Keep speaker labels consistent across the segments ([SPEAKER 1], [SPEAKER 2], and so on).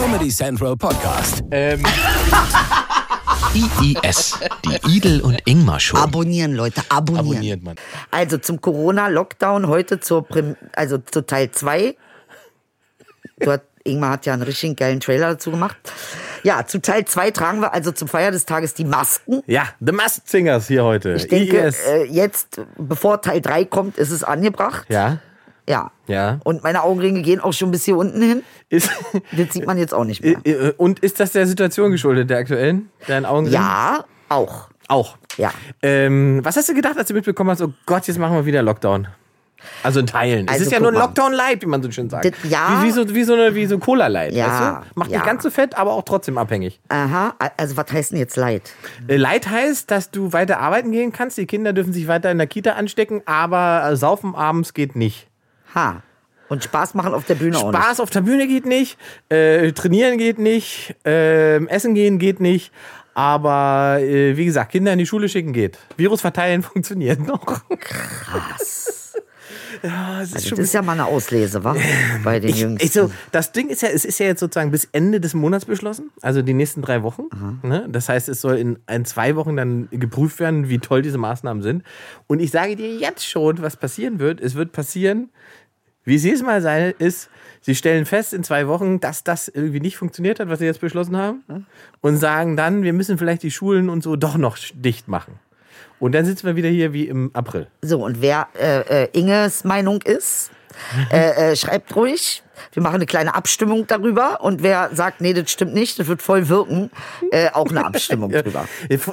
[SPEAKER 1] Comedy Central Podcast.
[SPEAKER 2] Ähm,
[SPEAKER 3] IIS, die Idel und Ingmar Show.
[SPEAKER 4] Abonnieren, Leute, abonnieren.
[SPEAKER 2] abonniert man.
[SPEAKER 4] Also zum Corona-Lockdown heute zur Prim also zu Teil 2. Dort, Ingmar hat ja einen richtig geilen Trailer dazu gemacht. Ja, zu Teil 2 tragen wir also zum Feier des Tages die Masken.
[SPEAKER 2] Ja, The Masked Singers hier heute.
[SPEAKER 4] Ich denke,
[SPEAKER 2] IIS.
[SPEAKER 4] äh, jetzt, bevor Teil 3 kommt, ist es angebracht.
[SPEAKER 2] ja,
[SPEAKER 4] Ja.
[SPEAKER 2] ja.
[SPEAKER 4] Und meine Augenringe gehen auch schon bis hier unten hin.
[SPEAKER 2] Ist,
[SPEAKER 4] Das sieht man jetzt auch nicht mehr.
[SPEAKER 2] äh, und ist das der Situation geschuldet, der aktuellen? Deinen Augen?
[SPEAKER 4] Ja, auch.
[SPEAKER 2] Auch.
[SPEAKER 4] Ja.
[SPEAKER 2] Ähm, was hast du gedacht, als du mitbekommen hast, oh Gott, jetzt machen wir wieder Lockdown? Also in Teilen. es
[SPEAKER 4] Also
[SPEAKER 2] ist ja
[SPEAKER 4] guck
[SPEAKER 2] nur ein. Lockdown-Light, wie man so schön sagt.
[SPEAKER 4] Das- ja.
[SPEAKER 2] Wie, wie, so, wie so eine wie so Cola-Light,
[SPEAKER 4] Ja,
[SPEAKER 2] weißt du? Macht
[SPEAKER 4] ja.
[SPEAKER 2] nicht ganz so fett, aber auch trotzdem abhängig.
[SPEAKER 4] Aha, also was heißt denn jetzt Leid?
[SPEAKER 2] Äh, Light heißt, dass du weiter arbeiten gehen kannst. Die Kinder dürfen sich weiter in der Kita anstecken, aber äh, saufen abends geht nicht.
[SPEAKER 4] Ha. Und Spaß machen auf der Bühne auch nicht.
[SPEAKER 2] Spaß auf der Bühne geht nicht, äh, trainieren geht nicht, ähm, essen gehen geht nicht. Aber äh, wie gesagt, Kinder in die Schule schicken geht. Virus verteilen funktioniert noch.
[SPEAKER 4] Krass.
[SPEAKER 2] Ja, es ist
[SPEAKER 4] Also das ist ja mal eine Auslese, wa? Bei den
[SPEAKER 2] ich,
[SPEAKER 4] Jüngsten.
[SPEAKER 2] ich so, das Ding ist ja, es ist ja jetzt sozusagen bis Ende des Monats beschlossen, also die nächsten drei Wochen. Ne? Das heißt, es soll in, in zwei Wochen dann geprüft werden, wie toll diese Maßnahmen sind. Und ich sage dir jetzt schon, was passieren wird. Es wird passieren, wie es jedes Mal sein ist, sie stellen fest in zwei Wochen, dass das irgendwie nicht funktioniert hat, was sie jetzt beschlossen haben. Und sagen dann, wir müssen vielleicht die Schulen und so doch noch dicht machen. Und dann sitzen wir wieder hier wie im April.
[SPEAKER 4] So, und wer äh, äh, Inges Meinung ist, äh, äh, schreibt ruhig. Wir machen eine kleine Abstimmung darüber. Und wer sagt, nee, das stimmt nicht, das wird voll wirken, äh, auch eine Abstimmung drüber.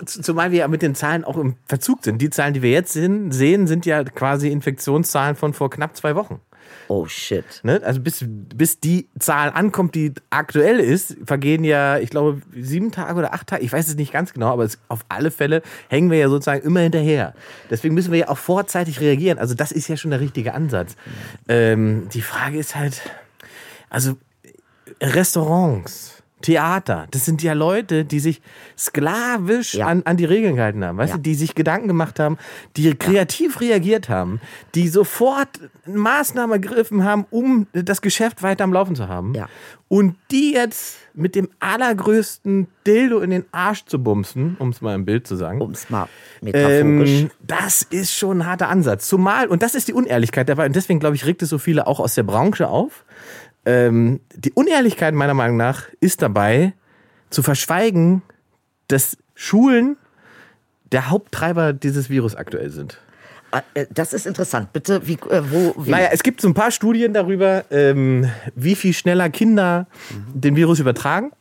[SPEAKER 2] Zumal wir ja mit den Zahlen auch im Verzug sind. Die Zahlen, die wir jetzt sehen sind ja quasi Infektionszahlen von vor knapp zwei Wochen.
[SPEAKER 4] Oh shit.
[SPEAKER 2] Ne? Also bis, bis die Zahl ankommt, die aktuell ist, vergehen ja, ich glaube, sieben Tage oder acht Tage. Ich weiß es nicht ganz genau, aber es, auf alle Fälle hängen wir ja sozusagen immer hinterher. Deswegen müssen wir ja auch vorzeitig reagieren. Also das ist ja schon der richtige Ansatz. Ähm, die Frage ist halt, also Restaurants, Theater, das sind ja Leute, die sich sklavisch
[SPEAKER 4] Ja.
[SPEAKER 2] an, an die Regeln gehalten haben, weißt
[SPEAKER 4] Ja.
[SPEAKER 2] du, die sich Gedanken gemacht haben, die kreativ reagiert haben, die sofort Maßnahmen ergriffen haben, um das Geschäft weiter am Laufen zu haben.
[SPEAKER 4] Ja.
[SPEAKER 2] Und die jetzt mit dem allergrößten Dildo in den Arsch zu bumsen, um es mal im Bild zu sagen.
[SPEAKER 4] Um es mal metaphorisch.
[SPEAKER 2] Ähm, das ist schon ein harter Ansatz. Zumal, und das ist die Unehrlichkeit dabei, und deswegen glaube ich, regt es so viele auch aus der Branche auf. Ähm, die Unehrlichkeit meiner Meinung nach ist dabei, zu verschweigen, dass Schulen der Haupttreiber dieses Virus aktuell sind.
[SPEAKER 4] Äh, das ist interessant. Bitte, wie, äh, wo, wie?
[SPEAKER 2] Naja, es gibt so ein paar Studien darüber, ähm, wie viel schneller Kinder den Virus übertragen.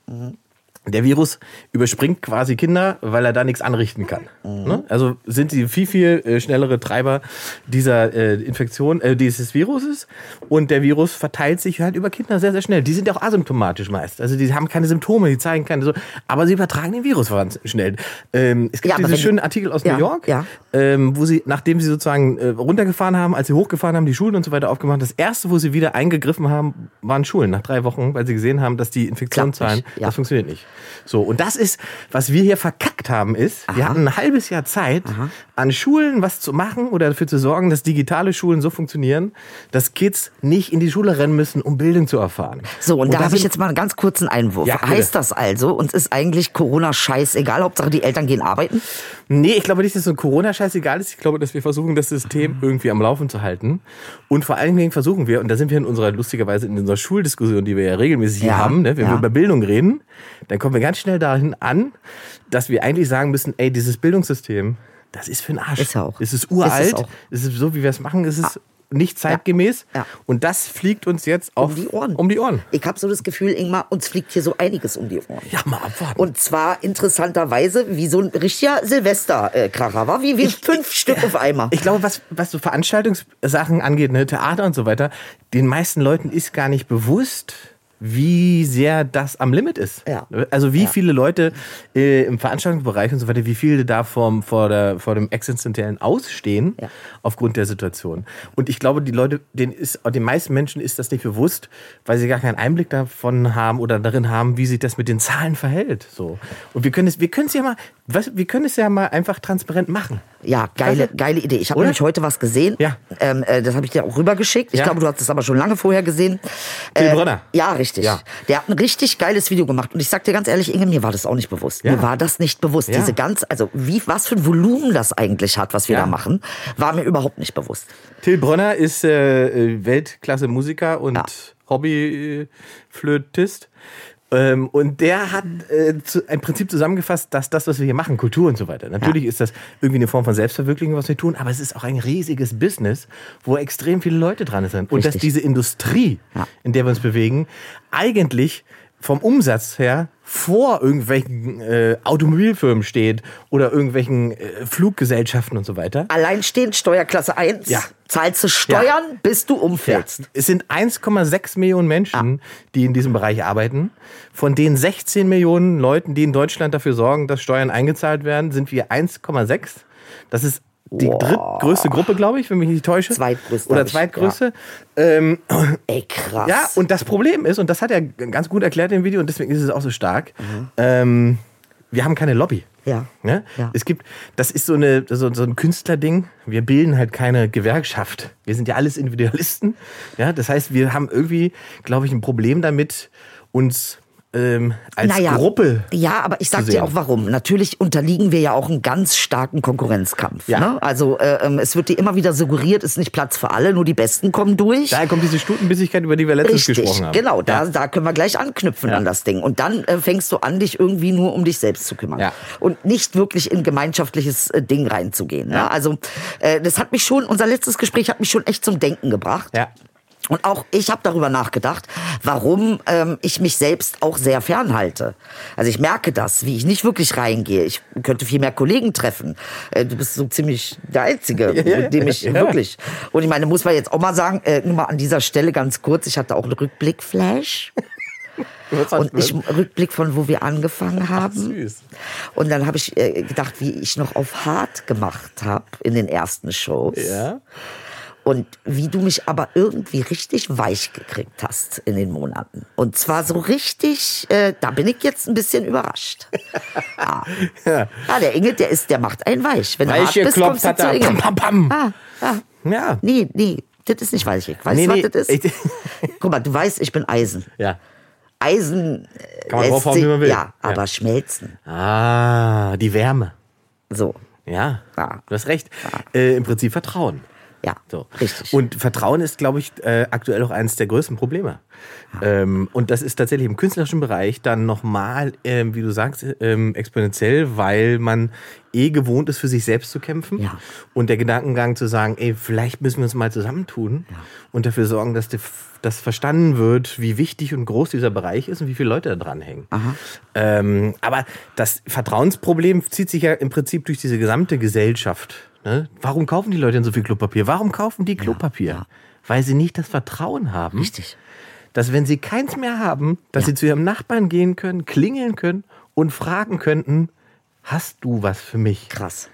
[SPEAKER 2] Der Virus überspringt quasi Kinder, weil er da nichts anrichten kann. Ne? Also sind sie viel, viel äh, schnellere Treiber dieser äh, Infektion, äh, dieses Viruses. Und der Virus verteilt sich halt über Kinder sehr, sehr schnell. Die sind ja auch asymptomatisch meist. Also die haben keine Symptome, die zeigen keine so. Aber sie übertragen den Virus schnell. Ähm, es gibt
[SPEAKER 4] Ja,
[SPEAKER 2] diesen schönen Artikel aus
[SPEAKER 4] Ja,
[SPEAKER 2] New York,
[SPEAKER 4] ja.
[SPEAKER 2] ähm, wo sie, nachdem sie sozusagen äh, runtergefahren haben, als sie hochgefahren haben, die Schulen und so weiter aufgemacht, das erste, wo sie wieder eingegriffen haben, waren Schulen nach drei Wochen, weil sie gesehen haben, dass die Infektionszahlen, das funktioniert nicht. So, und das ist, was wir hier verkackt haben, ist, wir hatten ein halbes Jahr Zeit, an Schulen was zu machen oder dafür zu sorgen, dass digitale Schulen so funktionieren, dass Kids nicht in die Schule rennen müssen, um Bildung zu erfahren.
[SPEAKER 4] So, und, da habe ich jetzt mal einen ganz kurzen Einwurf.
[SPEAKER 2] Ja,
[SPEAKER 4] heißt das also, uns ist eigentlich Corona scheißegal, Hauptsache die Eltern gehen arbeiten?
[SPEAKER 2] Nee, ich glaube nicht, dass so ein Corona-Scheiß egal ist. Ich glaube, dass wir versuchen, das System irgendwie am Laufen zu halten. Und vor allen Dingen versuchen wir, und da sind wir in unserer, lustigerweise in unserer Schuldiskussion, die wir ja regelmäßig hier
[SPEAKER 4] Ja,
[SPEAKER 2] haben, ne? wenn
[SPEAKER 4] ja.
[SPEAKER 2] wir über Bildung reden, dann kommen wir ganz schnell dahin an, dass wir eigentlich sagen müssen, ey, dieses Bildungssystem, das ist für den Arsch.
[SPEAKER 4] Ist ja auch.
[SPEAKER 2] Es ist
[SPEAKER 4] Ist
[SPEAKER 2] uralt.
[SPEAKER 4] es auch.
[SPEAKER 2] Es ist so, wie wir es machen, es ist nicht zeitgemäß.
[SPEAKER 4] Ja.
[SPEAKER 2] Und das fliegt uns jetzt auf,
[SPEAKER 4] die Ohren.
[SPEAKER 2] Um die Ohren.
[SPEAKER 4] Ich habe so das Gefühl, Ingmar, uns fliegt hier so einiges um die Ohren.
[SPEAKER 2] Ja, mal abwarten.
[SPEAKER 4] Und zwar interessanterweise wie so ein richtiger Silvesterkracher, war wie, wie fünf Stück auf einmal.
[SPEAKER 2] Ich glaube, was, was so Veranstaltungssachen angeht, ne, Theater und so weiter, den meisten Leuten ist gar nicht bewusst, wie sehr das am Limit ist.
[SPEAKER 4] Ja.
[SPEAKER 2] Also wie viele Leute äh, im Veranstaltungsbereich und so weiter, wie viele da vom, vor, der, vor dem existenziellen Ausstehen
[SPEAKER 4] Ja.
[SPEAKER 2] aufgrund der Situation. Und ich glaube, die Leute, denen ist, den meisten Menschen ist das nicht bewusst, weil sie gar keinen Einblick davon haben oder darin haben, wie sich das mit den Zahlen verhält. So. Und wir können es, wir können es ja mal, Was, wir können es ja mal einfach transparent machen.
[SPEAKER 4] Ja, geile, geile Idee. Ich habe nämlich heute was gesehen.
[SPEAKER 2] Ja.
[SPEAKER 4] Ähm, äh, das habe ich dir auch rübergeschickt. Ich
[SPEAKER 2] Ja.
[SPEAKER 4] glaube, du hast es aber schon lange vorher gesehen.
[SPEAKER 2] Till Brönner.
[SPEAKER 4] Ja, richtig.
[SPEAKER 2] Ja.
[SPEAKER 4] Der hat ein richtig geiles Video gemacht. Und ich sag dir ganz ehrlich, Inge, mir war das auch nicht bewusst.
[SPEAKER 2] Ja.
[SPEAKER 4] Mir war das nicht bewusst. Diese ganz, also wie, was für ein Volumen das eigentlich hat, was wir da machen, war mir überhaupt nicht bewusst.
[SPEAKER 2] Till Brönner ist äh, äh, Weltklasse-Musiker und. Hobbyflötist. Ähm, und der hat äh, zu, ein Prinzip zusammengefasst, dass das, was wir hier machen, Kultur und so weiter. Natürlich ist das irgendwie eine Form von Selbstverwirklichung, was wir tun, aber es ist auch ein riesiges Business, wo extrem viele Leute dran sind. Und dass diese Industrie,
[SPEAKER 4] Ja.
[SPEAKER 2] in der wir uns bewegen, eigentlich vom Umsatz her vor irgendwelchen äh, Automobilfirmen steht oder irgendwelchen äh, Fluggesellschaften und so weiter.
[SPEAKER 4] Alleinstehend, Steuerklasse 1,
[SPEAKER 2] Ja.
[SPEAKER 4] zahlst du Steuern, bis du umfällst.
[SPEAKER 2] Es sind 1,6 Millionen Menschen, die in diesem Bereich arbeiten. Von den 16 Millionen Leuten, die in Deutschland dafür sorgen, dass Steuern eingezahlt werden, sind wir 1,6. Das ist die drittgrößte Gruppe, glaube ich, wenn mich nicht täusche.
[SPEAKER 4] Zweitgrößte,
[SPEAKER 2] Oder
[SPEAKER 4] hab ich,
[SPEAKER 2] zweitgrößte. Ähm,
[SPEAKER 4] Ey, krass.
[SPEAKER 2] ja, und das Problem ist, und das hat er ganz gut erklärt im Video, und deswegen ist es auch so stark,
[SPEAKER 4] Mhm.
[SPEAKER 2] ähm, wir haben keine Lobby.
[SPEAKER 4] Ja.
[SPEAKER 2] Ne?
[SPEAKER 4] Ja.
[SPEAKER 2] Es gibt, das ist so, eine, so, so ein Künstlerding. Wir bilden halt keine Gewerkschaft. Wir sind ja alles Individualisten. Ja, das heißt, wir haben irgendwie, glaube ich, ein Problem damit, uns ähm, als
[SPEAKER 4] naja,
[SPEAKER 2] Gruppe.
[SPEAKER 4] Ja, aber ich sag dir auch warum. Natürlich unterliegen wir ja auch einem ganz starken Konkurrenzkampf.
[SPEAKER 2] Ja.
[SPEAKER 4] Ne? Also äh, ähm, es wird dir immer wieder suggeriert, es ist nicht Platz für alle, nur die Besten kommen durch.
[SPEAKER 2] Daher kommt diese Stutenbissigkeit, über die wir letztens
[SPEAKER 4] Richtig,
[SPEAKER 2] gesprochen haben.
[SPEAKER 4] genau, da,
[SPEAKER 2] Ja.
[SPEAKER 4] da können wir gleich anknüpfen
[SPEAKER 2] Ja.
[SPEAKER 4] an das Ding. Und dann äh, fängst du an, dich irgendwie nur um dich selbst zu kümmern.
[SPEAKER 2] Ja.
[SPEAKER 4] Und nicht wirklich in gemeinschaftliches äh, Ding reinzugehen. Ja. Also äh, das hat mich schon, unser letztes Gespräch hat mich schon echt zum Denken gebracht.
[SPEAKER 2] Ja.
[SPEAKER 4] Und auch ich habe darüber nachgedacht, warum ähm, ich mich selbst auch sehr fernhalte. Also ich merke das, wie ich nicht wirklich reingehe. Ich könnte viel mehr Kollegen treffen. Äh, du bist so ziemlich der Einzige, mit dem ich
[SPEAKER 2] Ja.
[SPEAKER 4] wirklich. Und ich meine, muss man jetzt auch mal sagen, äh, nur mal an dieser Stelle ganz kurz, ich hatte auch einen Rückblickflash. Und ich Rückblick von wo wir angefangen haben.
[SPEAKER 2] süß.
[SPEAKER 4] Und dann habe ich äh, gedacht, wie ich noch auf hart gemacht habe in den ersten Shows.
[SPEAKER 2] Ja.
[SPEAKER 4] Und wie du mich aber irgendwie richtig weich gekriegt hast in den Monaten. Und zwar so richtig, äh, da bin ich jetzt ein bisschen überrascht. Ja,
[SPEAKER 2] Ja.
[SPEAKER 4] ja der Inge, der ist, der macht einen weich. Wenn du
[SPEAKER 2] Weich
[SPEAKER 4] hart bist, kommst du zu. Inge.
[SPEAKER 2] Pam, pam, pam.
[SPEAKER 4] Ah, ah.
[SPEAKER 2] Ja.
[SPEAKER 4] Nee, nee, das ist nicht weich. Weißt
[SPEAKER 2] Nee,
[SPEAKER 4] du, was
[SPEAKER 2] nee,
[SPEAKER 4] das ist? Guck mal, du weißt, ich bin Eisen.
[SPEAKER 2] Ja.
[SPEAKER 4] Eisen äh,
[SPEAKER 2] Kann man
[SPEAKER 4] lässt
[SPEAKER 2] draufhauen, wie man will.
[SPEAKER 4] Ja,
[SPEAKER 2] Ja.
[SPEAKER 4] aber schmelzen.
[SPEAKER 2] Ah, die Wärme.
[SPEAKER 4] So.
[SPEAKER 2] Ja,
[SPEAKER 4] Ja.
[SPEAKER 2] du hast recht. Äh, Im Prinzip Vertrauen.
[SPEAKER 4] Ja,
[SPEAKER 2] So.
[SPEAKER 4] richtig.
[SPEAKER 2] Und Vertrauen ist, glaube ich, äh, aktuell auch eines der größten Probleme. Ähm, und das ist tatsächlich im künstlerischen Bereich dann nochmal, ähm, wie du sagst, ähm, exponentiell, weil man eh gewohnt ist, für sich selbst zu kämpfen.
[SPEAKER 4] Ja.
[SPEAKER 2] Und der Gedankengang zu sagen, ey, vielleicht müssen wir uns mal zusammentun und dafür sorgen, dass dass verstanden wird, wie wichtig und groß dieser Bereich ist und wie viele Leute da dran hängen. Ähm, aber das Vertrauensproblem zieht sich ja im Prinzip durch diese gesamte Gesellschaft. Ne? Warum kaufen die Leute denn so viel Klopapier? Warum kaufen die Klopapier?
[SPEAKER 4] ja.
[SPEAKER 2] Weil sie nicht das Vertrauen haben,
[SPEAKER 4] Richtig.
[SPEAKER 2] dass wenn sie keins mehr haben, dass
[SPEAKER 4] Ja.
[SPEAKER 2] sie zu ihrem Nachbarn gehen können, klingeln können und fragen könnten, hast du was für mich?
[SPEAKER 4] Krass.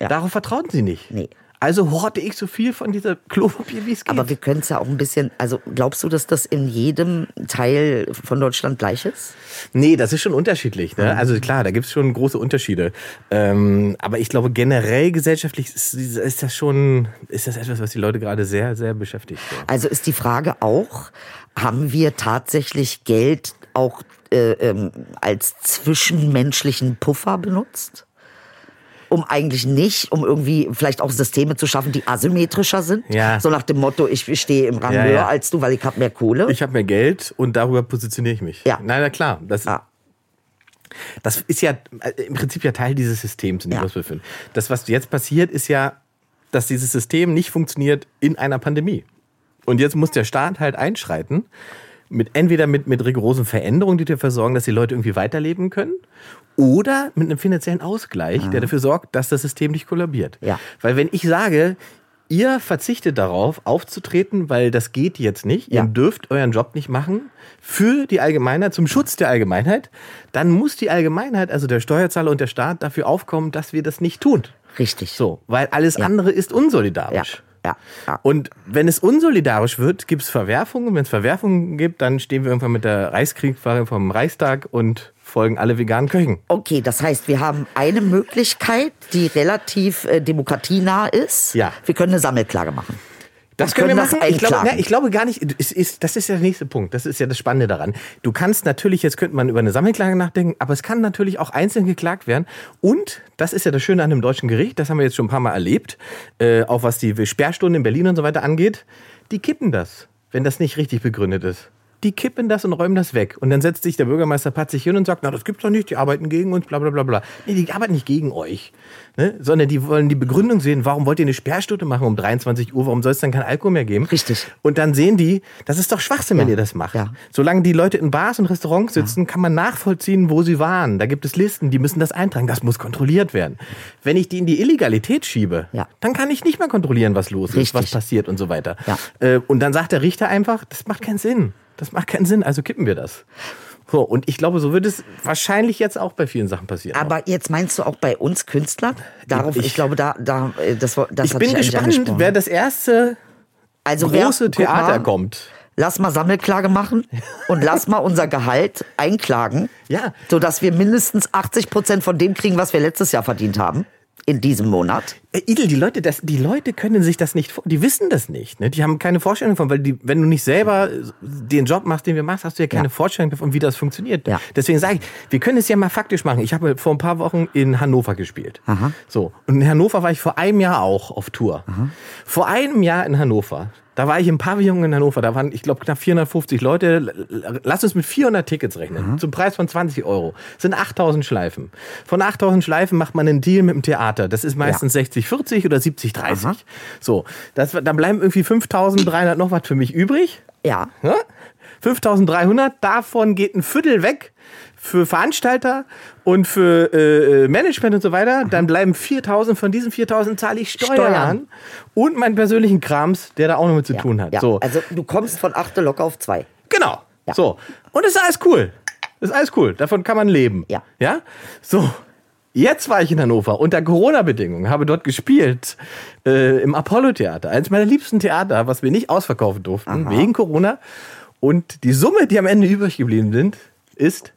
[SPEAKER 4] Ja.
[SPEAKER 2] Darauf vertrauen sie nicht.
[SPEAKER 4] Nee.
[SPEAKER 2] Also horte ich so viel von dieser Klopapier, wie es geht.
[SPEAKER 4] Aber wir können es ja auch ein bisschen, also glaubst du, dass das in jedem Teil von Deutschland gleich ist?
[SPEAKER 2] Nee, das ist schon unterschiedlich. Ne? Also klar, da gibt es schon große Unterschiede. Ähm, aber ich glaube, generell gesellschaftlich ist, ist das schon, ist das etwas, was die Leute gerade sehr, sehr beschäftigt. Ja.
[SPEAKER 4] Also ist die Frage auch, haben wir tatsächlich Geld auch äh, ähm, als zwischenmenschlichen Puffer benutzt? Um eigentlich nicht, um irgendwie vielleicht auch Systeme zu schaffen, die asymmetrischer sind.
[SPEAKER 2] Ja.
[SPEAKER 4] So nach dem Motto, ich stehe im Rang
[SPEAKER 2] Ja,
[SPEAKER 4] höher
[SPEAKER 2] ja.
[SPEAKER 4] als du, weil ich habe mehr Kohle.
[SPEAKER 2] Ich habe mehr Geld und darüber positioniere ich mich.
[SPEAKER 4] Ja.
[SPEAKER 2] Nein, na klar. Das,
[SPEAKER 4] Ja.
[SPEAKER 2] das ist ja äh, im Prinzip ja Teil dieses Systems, in dem wir uns befinden. Das, was jetzt passiert, ist ja, dass dieses System nicht funktioniert in einer Pandemie. Und jetzt muss der Staat halt einschreiten, mit, entweder mit, mit rigorosen Veränderungen, die dafür sorgen, dass die Leute irgendwie weiterleben können, oder mit einem finanziellen Ausgleich, der dafür sorgt, dass das System nicht kollabiert.
[SPEAKER 4] Ja.
[SPEAKER 2] Weil wenn ich sage, ihr verzichtet darauf, aufzutreten, weil das geht jetzt nicht,
[SPEAKER 4] Ja.
[SPEAKER 2] ihr dürft euren Job nicht machen, für die Allgemeinheit, zum Schutz der Allgemeinheit, dann muss die Allgemeinheit, also der Steuerzahler und der Staat, dafür aufkommen, dass wir das nicht tun.
[SPEAKER 4] Richtig.
[SPEAKER 2] So, weil alles andere ist unsolidarisch.
[SPEAKER 4] ja, ja.
[SPEAKER 2] Und wenn es unsolidarisch wird, gibt es Verwerfungen. Wenn es Verwerfungen gibt, dann stehen wir irgendwann mit der Reichskriegfahne vom Reichstag und folgen alle veganen Köchen.
[SPEAKER 4] Okay, das heißt, wir haben eine Möglichkeit, die relativ äh, demokratienah ist.
[SPEAKER 2] Ja.
[SPEAKER 4] Wir können eine Sammelklage machen.
[SPEAKER 2] Das können wir machen. Ich glaube,
[SPEAKER 4] einklagen.
[SPEAKER 2] ne, ich glaube gar nicht, es ist, das ist ja der nächste Punkt. Das ist ja das Spannende daran. Du kannst natürlich, jetzt könnte man über eine Sammelklage nachdenken, aber es kann natürlich auch einzeln geklagt werden. Und das ist ja das Schöne an dem deutschen Gericht, das haben wir jetzt schon ein paar Mal erlebt, äh, auch was die Sperrstunden in Berlin und so weiter angeht. Die kippen das, wenn das nicht richtig begründet ist. Die kippen das und räumen das weg. Und dann setzt sich der Bürgermeister patzig hin und sagt, na, das gibt's doch nicht, die arbeiten gegen uns, bla bla bla bla. Nee, die arbeiten nicht gegen euch. Ne? Sondern die wollen die Begründung sehen, warum wollt ihr eine Sperrstunde machen um 23 Uhr, warum soll es dann kein Alkohol mehr geben?
[SPEAKER 4] Richtig.
[SPEAKER 2] Und dann sehen die, das ist doch Schwachsinn, wenn
[SPEAKER 4] Ja.
[SPEAKER 2] ihr das macht.
[SPEAKER 4] Ja.
[SPEAKER 2] Solange die Leute in Bars und Restaurants sitzen, kann man nachvollziehen, wo sie waren. Da gibt es Listen, die müssen das eintragen. Das muss kontrolliert werden. Wenn ich die in die Illegalität schiebe,
[SPEAKER 4] Ja.
[SPEAKER 2] dann kann ich nicht mehr kontrollieren, was los ist,
[SPEAKER 4] Richtig.
[SPEAKER 2] was passiert und so weiter.
[SPEAKER 4] Ja.
[SPEAKER 2] Äh, Und dann sagt der Richter einfach, das macht keinen Sinn. Das macht keinen Sinn, also kippen wir das. So, und ich glaube, so wird es wahrscheinlich jetzt auch bei vielen Sachen passieren.
[SPEAKER 4] Aber jetzt meinst du auch bei uns Künstlern? Darauf, ich,
[SPEAKER 2] Ich-
[SPEAKER 4] glaube, da, da, äh, das, das
[SPEAKER 2] ich
[SPEAKER 4] hat
[SPEAKER 2] bin gespannt, wer das erste
[SPEAKER 4] also wer-
[SPEAKER 2] große
[SPEAKER 4] mal,
[SPEAKER 2] Theater kommt.
[SPEAKER 4] Lass mal Sammelklage machen und lass mal unser Gehalt einklagen,
[SPEAKER 2] Ja.
[SPEAKER 4] sodass wir mindestens 80 Prozent von dem kriegen, was wir letztes Jahr verdient haben. In diesem Monat.
[SPEAKER 2] Äh, Idel, die Leute, das, die Leute können sich das nicht, die wissen das nicht. Ne? Die haben keine Vorstellung davon, weil die, wenn du nicht selber äh, den Job machst, den wir machst, hast du ja keine
[SPEAKER 4] Ja.
[SPEAKER 2] Vorstellung davon, wie das funktioniert.
[SPEAKER 4] Ja.
[SPEAKER 2] Deswegen sage ich, wir können es ja mal faktisch machen. Ich habe vor ein paar Wochen in Hannover gespielt.
[SPEAKER 4] Aha.
[SPEAKER 2] So. Und in Hannover war ich vor einem Jahr auch auf Tour. Vor einem Jahr in Hannover. Da war ich im Pavillon in Hannover. Da waren, ich glaube, knapp 450 Leute. Lass uns mit 400 Tickets rechnen. Zum Preis von 20 Euro. Das sind 8000 Schleifen. Von 8000 Schleifen macht man einen Deal mit dem Theater. Das ist meistens 60-40 oder 70-30. So. Das, dann bleiben irgendwie 5300 noch was für mich übrig.
[SPEAKER 4] Ja.
[SPEAKER 2] Ja? 5300, davon geht ein Viertel weg für Veranstalter und für äh, Management und so weiter. Dann bleiben 4000, von diesen 4000 zahle ich Steuern,
[SPEAKER 4] Steuern.
[SPEAKER 2] und meinen persönlichen Krams, der da auch noch mit zu
[SPEAKER 4] ja.
[SPEAKER 2] tun hat.
[SPEAKER 4] Ja.
[SPEAKER 2] So.
[SPEAKER 4] Also du kommst von 8 locker auf 2.
[SPEAKER 2] Genau.
[SPEAKER 4] Ja.
[SPEAKER 2] So. Und das ist alles cool. Das ist alles cool. Davon kann man leben.
[SPEAKER 4] Ja.
[SPEAKER 2] Ja? So. Jetzt war ich in Hannover unter Corona-Bedingungen, habe dort gespielt äh, im Apollo-Theater, eines meiner liebsten Theater, was wir nicht ausverkaufen durften wegen Corona. Und die Summe, die am Ende übrig geblieben sind, ist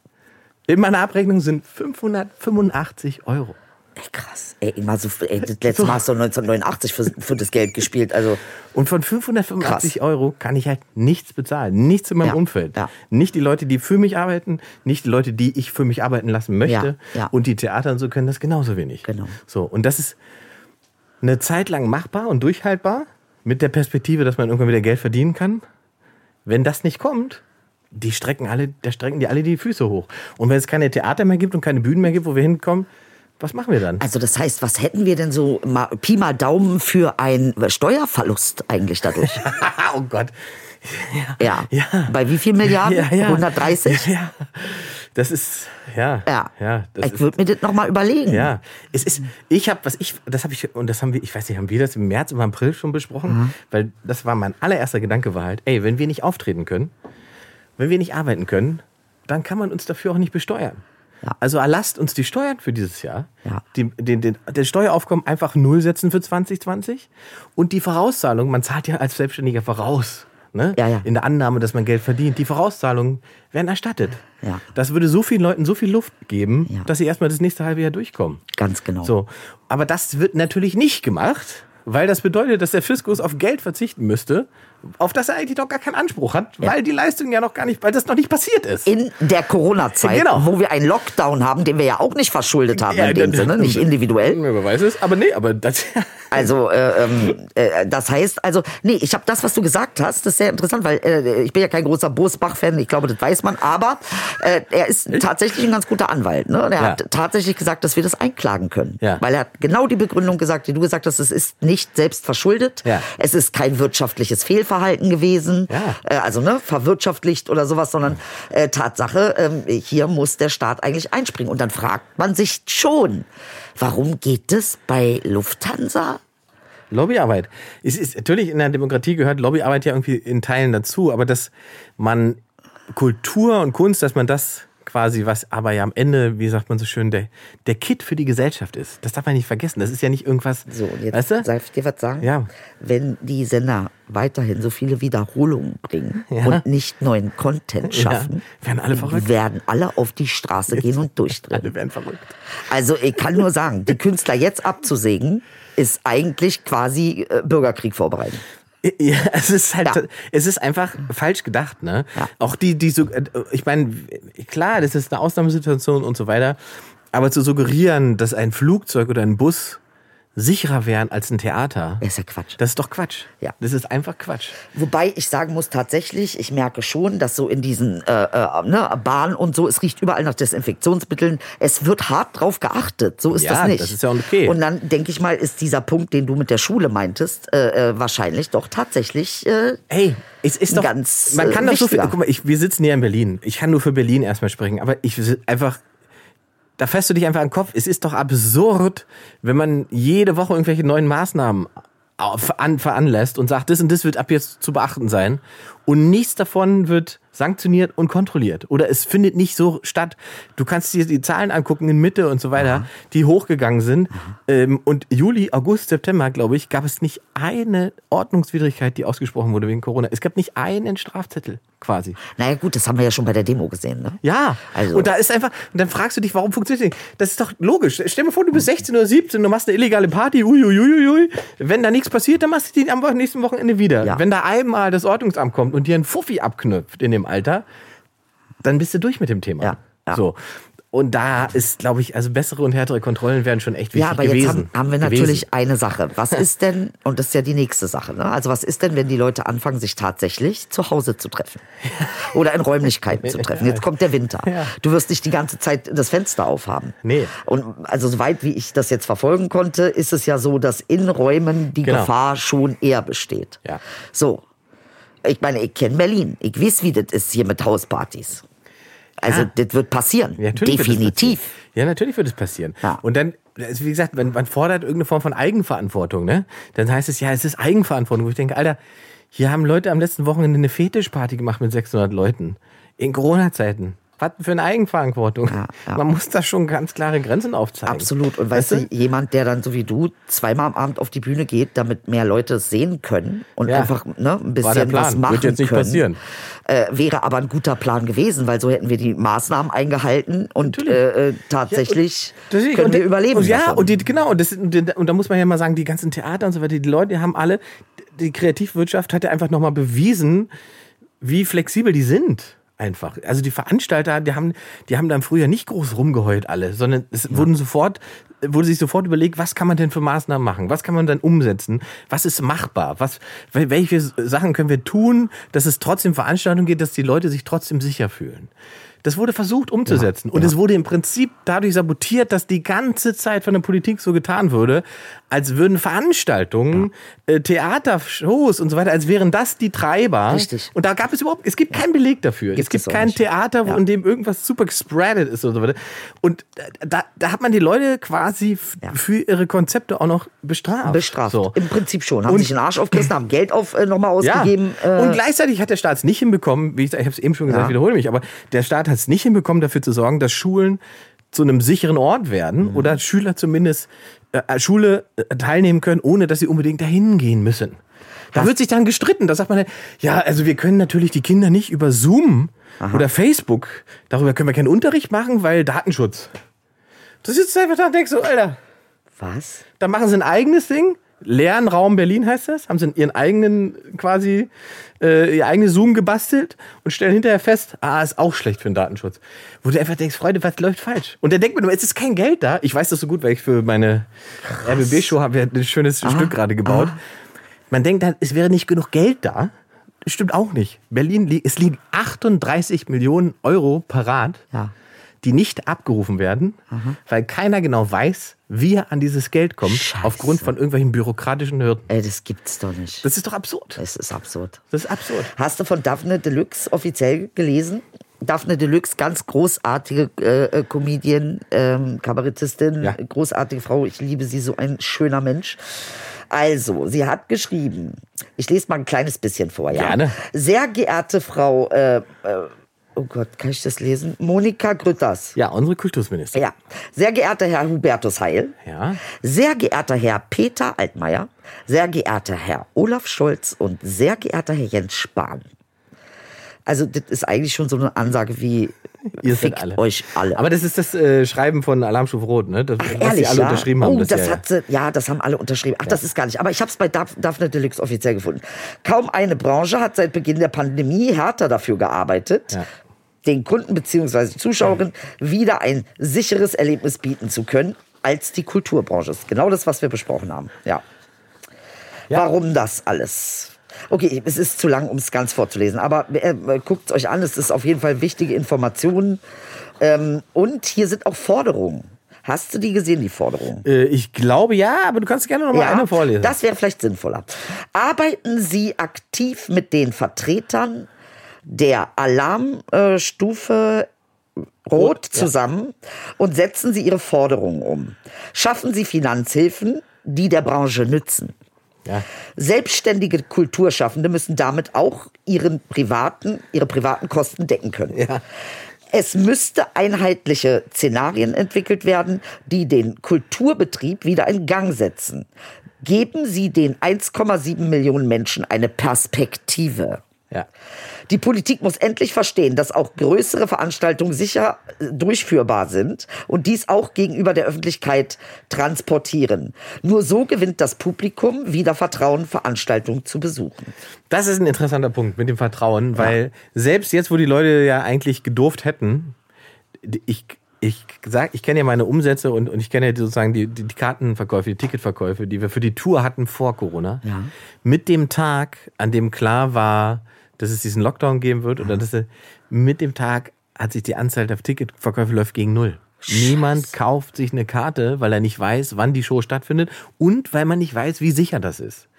[SPEAKER 2] in meiner Abrechnung sind 585 Euro.
[SPEAKER 4] Ey, krass. Ey, immer so, ey, das letzte Mal hast du 1989 für, für das Geld gespielt. Also
[SPEAKER 2] Und von 585
[SPEAKER 4] Krass.
[SPEAKER 2] Euro kann ich halt nichts bezahlen. Nichts in meinem
[SPEAKER 4] Ja,
[SPEAKER 2] Umfeld.
[SPEAKER 4] ja.
[SPEAKER 2] Nicht die Leute, die für mich arbeiten, nicht die Leute, die ich für mich arbeiten lassen möchte.
[SPEAKER 4] Ja, ja.
[SPEAKER 2] Und die Theater und so können das genauso wenig.
[SPEAKER 4] Genau.
[SPEAKER 2] So, und das ist eine Zeit lang machbar und durchhaltbar, mit der Perspektive, dass man irgendwann wieder Geld verdienen kann. Wenn das nicht kommt, die strecken alle, da strecken die alle die Füße hoch. Und wenn es keine Theater mehr gibt und keine Bühnen mehr gibt, wo wir hinkommen, was machen wir dann?
[SPEAKER 4] Also das heißt, was hätten wir denn so mal, Pi mal Daumen für einen Steuerverlust eigentlich dadurch?
[SPEAKER 2] oh Gott.
[SPEAKER 4] Ja.
[SPEAKER 2] Ja.
[SPEAKER 4] Bei wie viel Milliarden?
[SPEAKER 2] Ja, ja.
[SPEAKER 4] 130?
[SPEAKER 2] Ja, ja. Das ist, ja.
[SPEAKER 4] Ja.
[SPEAKER 2] ja
[SPEAKER 4] ich würde mir das nochmal überlegen.
[SPEAKER 2] ja. Es ist, ich habe, was ich, das habe ich, und das haben wir, ich weiß nicht, haben wir das im März oder im April schon besprochen?
[SPEAKER 4] Mhm.
[SPEAKER 2] Weil das war mein allererster Gedanke war halt, ey, wenn wir nicht auftreten können, wenn wir nicht arbeiten können, dann kann man uns dafür auch nicht besteuern.
[SPEAKER 4] Ja.
[SPEAKER 2] Also erlasst uns die Steuern für dieses Jahr.
[SPEAKER 4] Ja.
[SPEAKER 2] Die, den, den, den Steueraufkommen einfach null setzen für 2020. Und die Vorauszahlung, man zahlt ja als Selbstständiger voraus. Ne?
[SPEAKER 4] Ja, ja.
[SPEAKER 2] In der Annahme, dass man Geld verdient. Die Vorauszahlungen werden erstattet.
[SPEAKER 4] Ja.
[SPEAKER 2] Das würde so vielen Leuten so viel Luft geben, dass sie erstmal das nächste halbe Jahr durchkommen.
[SPEAKER 4] Ganz genau.
[SPEAKER 2] So. Aber das wird natürlich nicht gemacht, weil das bedeutet, dass der Fiskus auf Geld verzichten müsste, auf das er eigentlich noch gar keinen Anspruch hat, weil die Leistung ja noch gar nicht, weil das noch nicht passiert ist.
[SPEAKER 4] In der Corona-Zeit,
[SPEAKER 2] Genau.
[SPEAKER 4] wo wir einen Lockdown haben, den wir ja auch nicht verschuldet haben
[SPEAKER 2] Ja,
[SPEAKER 4] in dem Sinne, nicht individuell.
[SPEAKER 2] Wer weiß es, aber nee, aber das.
[SPEAKER 4] Also, äh, ähm, äh, das heißt, also, nee, ich habe das, was du gesagt hast, das ist sehr interessant, weil äh, ich bin ja kein großer Bosbach-Fan, ich glaube, das weiß man, aber äh, er ist tatsächlich ein ganz guter Anwalt. Ne? Der
[SPEAKER 2] Ja.
[SPEAKER 4] hat tatsächlich gesagt, dass wir das einklagen können.
[SPEAKER 2] Ja.
[SPEAKER 4] Weil er hat genau die Begründung gesagt, die du gesagt hast, es ist nicht selbst verschuldet,
[SPEAKER 2] Ja.
[SPEAKER 4] es ist kein wirtschaftliches Fehlverhalten gewesen,
[SPEAKER 2] Ja.
[SPEAKER 4] äh, also ne, verwirtschaftlicht oder sowas, sondern äh, Tatsache, ähm, hier muss der Staat eigentlich einspringen. Und dann fragt man sich schon, warum geht es bei Lufthansa
[SPEAKER 2] Lobbyarbeit. Es ist natürlich in der Demokratie gehört Lobbyarbeit ja irgendwie in Teilen dazu, aber dass man Kultur und Kunst, dass man das quasi, was aber ja am Ende, wie sagt man so schön, der, der Kit für die Gesellschaft ist. Das darf man nicht vergessen. Das ist ja nicht irgendwas.
[SPEAKER 4] So, und jetzt
[SPEAKER 2] weißt du?
[SPEAKER 4] soll ich dir was sagen?
[SPEAKER 2] Ja.
[SPEAKER 4] Wenn die Sender weiterhin so viele Wiederholungen bringen
[SPEAKER 2] Ja.
[SPEAKER 4] und nicht neuen Content
[SPEAKER 2] Ja,
[SPEAKER 4] schaffen,
[SPEAKER 2] werden alle verrückt.
[SPEAKER 4] werden alle auf die Straße gehen und durchdrehen.
[SPEAKER 2] Alle werden verrückt.
[SPEAKER 4] Also ich kann nur sagen, die Künstler jetzt abzusägen, ist eigentlich quasi äh, Bürgerkrieg vorbereiten.
[SPEAKER 2] Ja, es ist halt,
[SPEAKER 4] Ja.
[SPEAKER 2] es ist einfach falsch gedacht, ne?
[SPEAKER 4] Ja.
[SPEAKER 2] Auch die, die so, äh, ich meine, klar, das ist eine Ausnahmesituation und so weiter, aber zu suggerieren, dass ein Flugzeug oder ein Bus sicherer wären als ein Theater,
[SPEAKER 4] Das ist ja Quatsch.
[SPEAKER 2] das ist doch Quatsch.
[SPEAKER 4] Ja.
[SPEAKER 2] Das ist einfach Quatsch.
[SPEAKER 4] Wobei ich sagen muss, tatsächlich, ich merke schon, dass so in diesen äh, äh, ne, Bahnen und so, es riecht überall nach Desinfektionsmitteln. Es wird hart drauf geachtet. So ist
[SPEAKER 2] Ja,
[SPEAKER 4] das nicht.
[SPEAKER 2] das ist ja auch okay.
[SPEAKER 4] Und dann denke ich mal, ist dieser Punkt, den du mit der Schule meintest, äh, äh, wahrscheinlich doch tatsächlich. Äh,
[SPEAKER 2] Ey, es ist doch,
[SPEAKER 4] ganz,
[SPEAKER 2] man kann
[SPEAKER 4] äh,
[SPEAKER 2] doch so viel, guck mal, ich, wir sitzen hier in Berlin. Ich kann nur für Berlin erstmal sprechen, aber ich einfach, da fährst du dich einfach an den Kopf. Es ist doch absurd, wenn man jede Woche irgendwelche neuen Maßnahmen veranlässt und sagt, das und das wird ab jetzt zu beachten sein. Und nichts davon wird sanktioniert und kontrolliert. Oder es findet nicht so statt. Du kannst dir die Zahlen angucken in Mitte und so weiter, die hochgegangen sind. Ähm, und Juli, August, September, glaube ich, gab es nicht eine Ordnungswidrigkeit, die ausgesprochen wurde wegen Corona. Es gab nicht einen Strafzettel quasi.
[SPEAKER 4] naja, gut, das haben wir ja schon bei der Demo gesehen. Ne?
[SPEAKER 2] Ja,
[SPEAKER 4] Also-
[SPEAKER 2] und da ist einfach, und dann fragst du dich, warum funktioniert das nicht? Das ist doch logisch. Stell dir vor, du bist 16 oder 17, du machst eine illegale Party, uiuiuiui. Wenn da nichts passiert, dann machst du die am nächsten Wochenende wieder.
[SPEAKER 4] Ja.
[SPEAKER 2] Wenn da einmal das Ordnungsamt kommt und dir ein Fuffi abknüpft in dem Alter, dann bist du durch mit dem Thema.
[SPEAKER 4] Ja, ja.
[SPEAKER 2] So. Und da ist, glaube ich, also bessere und härtere Kontrollen wären schon echt wichtig
[SPEAKER 4] Ja, aber
[SPEAKER 2] gewesen.
[SPEAKER 4] jetzt haben, haben wir
[SPEAKER 2] gewesen.
[SPEAKER 4] natürlich eine Sache. Was ist denn, und das ist ja die nächste Sache, ne? also was ist denn, wenn die Leute anfangen, sich tatsächlich zu Hause zu treffen? Oder in Räumlichkeiten zu treffen? Jetzt kommt der Winter. Du wirst nicht die ganze Zeit das Fenster aufhaben.
[SPEAKER 2] Nee.
[SPEAKER 4] Und also soweit wie ich das jetzt verfolgen konnte, ist es ja so, dass in Räumen die
[SPEAKER 2] Genau.
[SPEAKER 4] Gefahr schon eher besteht.
[SPEAKER 2] Ja.
[SPEAKER 4] So. Ich meine, ich kenne Berlin. Ich weiß, wie das ist hier mit Hauspartys. Also,
[SPEAKER 2] Ja.
[SPEAKER 4] das wird passieren.
[SPEAKER 2] Ja, natürlich wird
[SPEAKER 4] Definitiv.
[SPEAKER 2] passieren. Ja, natürlich wird es passieren.
[SPEAKER 4] Ja.
[SPEAKER 2] Und dann, also wie gesagt, wenn man fordert irgendeine Form von Eigenverantwortung, ne? Dann heißt es ja, es ist Eigenverantwortung. Wo ich denke, Alter, hier haben Leute am letzten Wochenende eine Fetischparty gemacht mit 600 Leuten. In Corona-Zeiten. Was für eine Eigenverantwortung.
[SPEAKER 4] Ja, ja.
[SPEAKER 2] Man muss da schon ganz klare Grenzen aufzeigen.
[SPEAKER 4] Absolut. Und weißt, du, jemand, der dann so wie du zweimal am Abend auf die Bühne geht, damit mehr Leute es sehen können und
[SPEAKER 2] Ja.
[SPEAKER 4] einfach ne, ein bisschen was machen
[SPEAKER 2] Wird jetzt nicht
[SPEAKER 4] können,
[SPEAKER 2] passieren.
[SPEAKER 4] Äh, wäre aber ein guter Plan gewesen, weil so hätten wir die Maßnahmen eingehalten und äh, äh, tatsächlich
[SPEAKER 2] Deswegen-
[SPEAKER 4] können
[SPEAKER 2] und
[SPEAKER 4] wir
[SPEAKER 2] die-
[SPEAKER 4] überleben.
[SPEAKER 2] Und ja,
[SPEAKER 4] davon.
[SPEAKER 2] und die, genau, und, das, und und da muss man ja mal sagen, die ganzen Theater und so weiter, die Leute die haben alle, die Kreativwirtschaft hat ja einfach nochmal bewiesen, wie flexibel die sind. Einfach. Also die Veranstalter, die haben, die haben dann früher nicht groß rumgeheult alle, sondern es wurden sofort, wurde sich sofort überlegt, was kann man denn für Maßnahmen machen? Was kann man dann umsetzen? Was ist machbar? Was, wel- welche Sachen können wir tun, dass es trotzdem Veranstaltungen geht, dass die Leute sich trotzdem sicher fühlen? Das wurde versucht umzusetzen. und es wurde im Prinzip dadurch sabotiert, dass die ganze Zeit von der Politik so getan würde, als würden Veranstaltungen, äh, Theatershows und so weiter, als wären das die Treiber.
[SPEAKER 4] Richtig.
[SPEAKER 2] Und da gab es überhaupt, es gibt keinen Beleg dafür.
[SPEAKER 4] Gibt
[SPEAKER 2] es gibt
[SPEAKER 4] es
[SPEAKER 2] kein
[SPEAKER 4] nicht.
[SPEAKER 2] Theater, wo
[SPEAKER 4] Ja.
[SPEAKER 2] in dem irgendwas super gespreadet ist und so weiter. Und da, da hat man die Leute quasi
[SPEAKER 4] Ja.
[SPEAKER 2] für ihre Konzepte auch noch bestraft.
[SPEAKER 4] bestraft.
[SPEAKER 2] So.
[SPEAKER 4] Im Prinzip schon. Haben
[SPEAKER 2] Und-
[SPEAKER 4] sich den Arsch aufgerissen, haben Geld auf, äh, nochmal ausgegeben.
[SPEAKER 2] Ja.
[SPEAKER 4] Äh,
[SPEAKER 2] und gleichzeitig hat der Staat es nicht hinbekommen, wie ich, ich habe es eben schon gesagt,
[SPEAKER 4] Ja.
[SPEAKER 2] wiederhole mich, aber der Staat hat es nicht hinbekommen, dafür zu sorgen, dass Schulen zu einem sicheren Ort werden
[SPEAKER 4] Mhm.
[SPEAKER 2] oder Schüler zumindest äh, Schule äh, teilnehmen können, ohne dass sie unbedingt dahin gehen müssen. Da wird sich dann gestritten. Da sagt man, ja, also wir können natürlich die Kinder nicht über Zoom oder Facebook, darüber können wir keinen Unterricht machen, weil Datenschutz. Das ist einfach da und denkst so, Alter,
[SPEAKER 4] was?
[SPEAKER 2] da machen sie ein eigenes Ding. Lernraum Berlin heißt das. Haben sie ihren eigenen quasi, äh, ihr eigenes Zoom gebastelt und stellen hinterher fest, ah, ist auch schlecht für den Datenschutz. Wo du einfach denkst, Freunde, was läuft falsch? Und dann denkt man, nur, es ist kein Geld da. Ich weiß das so gut, weil ich für meine RBB-Show habe ja ein schönes Stück gerade gebaut. Man denkt dann, es wäre nicht genug Geld da. Das stimmt auch nicht. Berlin, li- es liegen 38 Millionen Euro parat
[SPEAKER 4] Ja.
[SPEAKER 2] Die nicht abgerufen werden, weil keiner genau weiß, wie er an dieses Geld kommt,
[SPEAKER 4] Scheiße.
[SPEAKER 2] aufgrund von irgendwelchen bürokratischen Hürden.
[SPEAKER 4] Ey, das gibt's doch nicht.
[SPEAKER 2] Das ist doch absurd.
[SPEAKER 4] Das ist absurd.
[SPEAKER 2] Das ist absurd.
[SPEAKER 4] Hast du von Daphne Deluxe offiziell gelesen? Daphne Deluxe, ganz großartige äh, äh, Comedian, ähm, Kabarettistin,
[SPEAKER 2] Ja.
[SPEAKER 4] großartige Frau. Ich liebe sie, so ein schöner Mensch. Also, sie hat geschrieben, ich lese mal ein kleines bisschen vor, ja.
[SPEAKER 2] Gerne.
[SPEAKER 4] Sehr geehrte Frau äh, äh, oh Gott, kann ich das lesen? Monika Grütters.
[SPEAKER 2] Ja, unsere Kultusministerin.
[SPEAKER 4] Ja. Sehr geehrter Herr Hubertus Heil.
[SPEAKER 2] Ja.
[SPEAKER 4] Sehr geehrter Herr Peter Altmaier. Sehr geehrter Herr Olaf Scholz und sehr geehrter Herr Jens Spahn. Also, das ist eigentlich schon so eine Ansage wie,
[SPEAKER 2] Ihr seid alle.
[SPEAKER 4] euch alle.
[SPEAKER 2] Aber das ist das äh, Schreiben von Alarmstufe Rot, ne? Das, was
[SPEAKER 4] Ehrlich,
[SPEAKER 2] alle
[SPEAKER 4] ja?
[SPEAKER 2] unterschrieben haben.
[SPEAKER 4] Oh, das,
[SPEAKER 2] Jahr,
[SPEAKER 4] hat sie, ja, das haben alle unterschrieben. Ach, das ist gar nicht. Aber ich habe es bei Daph Daphne Deluxe offiziell gefunden. Kaum eine Branche hat seit Beginn der Pandemie härter dafür gearbeitet,
[SPEAKER 2] Ja.
[SPEAKER 4] Den Kunden bzw. Zuschauerinnen wieder ein sicheres Erlebnis bieten zu können, als die Kulturbranche. Ist genau das, was wir besprochen haben. Ja.
[SPEAKER 2] Ja.
[SPEAKER 4] Warum das alles? Okay, es ist zu lang, um es ganz vorzulesen, aber äh, guckt es euch an, es ist auf jeden Fall wichtige Informationen. Ähm, und hier sind auch Forderungen. Hast du die gesehen, die Forderungen?
[SPEAKER 2] Äh, ich glaube ja, aber du kannst gerne noch mal eine vorlesen.
[SPEAKER 4] Das wäre vielleicht sinnvoller. Arbeiten Sie aktiv mit den Vertretern der Alarmstufe Rot
[SPEAKER 2] Rot, ja.
[SPEAKER 4] zusammen und setzen Sie Ihre Forderungen um. Schaffen Sie Finanzhilfen, die der Branche nützen.
[SPEAKER 2] ja.
[SPEAKER 4] Selbstständige Kulturschaffende müssen damit auch ihren privaten, ihre privaten Kosten decken können.
[SPEAKER 2] Ja.
[SPEAKER 4] Es müsste einheitliche Szenarien entwickelt werden, die den Kulturbetrieb wieder in Gang setzen. Geben Sie den 1,7 Millionen Menschen eine Perspektive.
[SPEAKER 2] Ja.
[SPEAKER 4] Die Politik muss endlich verstehen, dass auch größere Veranstaltungen sicher äh, durchführbar sind und dies auch gegenüber der Öffentlichkeit transportieren. Nur so gewinnt das Publikum wieder Vertrauen, Veranstaltungen zu besuchen.
[SPEAKER 2] Das ist ein interessanter Punkt mit dem Vertrauen, weil selbst jetzt, wo die Leute ja eigentlich gedurft hätten, ich, ich sag, ich kenne ja meine Umsätze und, und ich kenne ja sozusagen die, die, die Kartenverkäufe, die Ticketverkäufe, die wir für die Tour hatten vor Corona.
[SPEAKER 4] Ja.
[SPEAKER 2] Mit dem Tag, an dem klar war, dass es diesen Lockdown geben wird, oder dass er, mit dem Tag hat sich die Anzahl der Ticketverkäufe läuft gegen null. Niemand kauft sich eine Karte, weil er nicht weiß, wann die Show stattfindet und weil man nicht weiß, wie sicher das ist.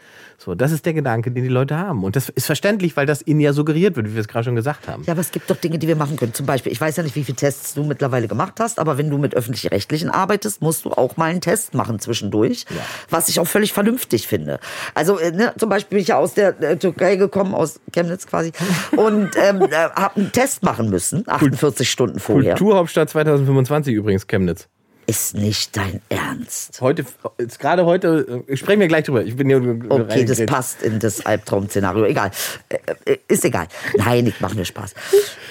[SPEAKER 2] So, das ist der Gedanke, den die Leute haben. Und das ist verständlich, weil das ihnen ja suggeriert wird, wie wir es gerade schon gesagt haben.
[SPEAKER 4] Ja, aber es gibt doch Dinge, die wir machen können. Zum Beispiel, ich weiß ja nicht, wie viele Tests du mittlerweile gemacht hast, aber wenn du mit öffentlich-rechtlichen arbeitest, musst du auch mal einen Test machen zwischendurch, was ich auch völlig vernünftig finde. Also, äh, ne, zum Beispiel bin ich ja aus der äh, Türkei gekommen, aus Chemnitz quasi, und ähm, äh, habe einen Test machen müssen, 48 Stunden vorher.
[SPEAKER 2] Kulturhauptstadt 2025 übrigens, Chemnitz.
[SPEAKER 4] Ist nicht dein Ernst.
[SPEAKER 2] Heute, jetzt gerade heute, äh, sprechen wir gleich drüber. Ich bin hier
[SPEAKER 4] Okay, das passt in das Albtraum-Szenario. Egal. Äh, äh, ist egal. Nein, ich mache mir Spaß.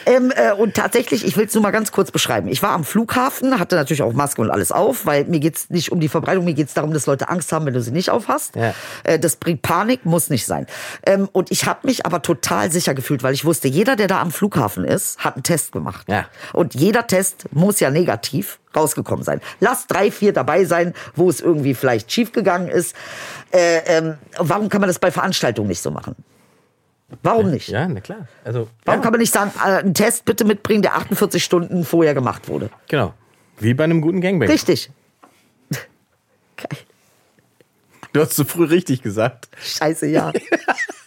[SPEAKER 4] Ähm, äh, und tatsächlich, ich will es nur mal ganz kurz beschreiben. Ich war am Flughafen, hatte natürlich auch Maske und alles auf, weil mir geht's nicht um die Verbreitung, mir geht's darum, dass Leute Angst haben, wenn du sie nicht aufhast.
[SPEAKER 2] Ja.
[SPEAKER 4] Äh, das bringt Panik, muss nicht sein. Ähm, und ich habe mich aber total sicher gefühlt, weil ich wusste, jeder, der da am Flughafen ist, hat einen Test gemacht.
[SPEAKER 2] Ja.
[SPEAKER 4] Und jeder Test muss ja negativ rausgekommen sein. Lass drei, vier dabei sein, wo es irgendwie vielleicht schiefgegangen ist. Äh, ähm, warum kann man das bei Veranstaltungen nicht so machen? Warum nicht?
[SPEAKER 2] Ja, na klar. Also,
[SPEAKER 4] Warum
[SPEAKER 2] ja,
[SPEAKER 4] kann man nicht sagen, äh, einen Test bitte mitbringen, der 48 Stunden vorher gemacht wurde?
[SPEAKER 2] genau. Wie bei einem guten Gangbang.
[SPEAKER 4] Richtig. Geil.
[SPEAKER 2] Du hast zu früh richtig gesagt.
[SPEAKER 4] Scheiße, ja.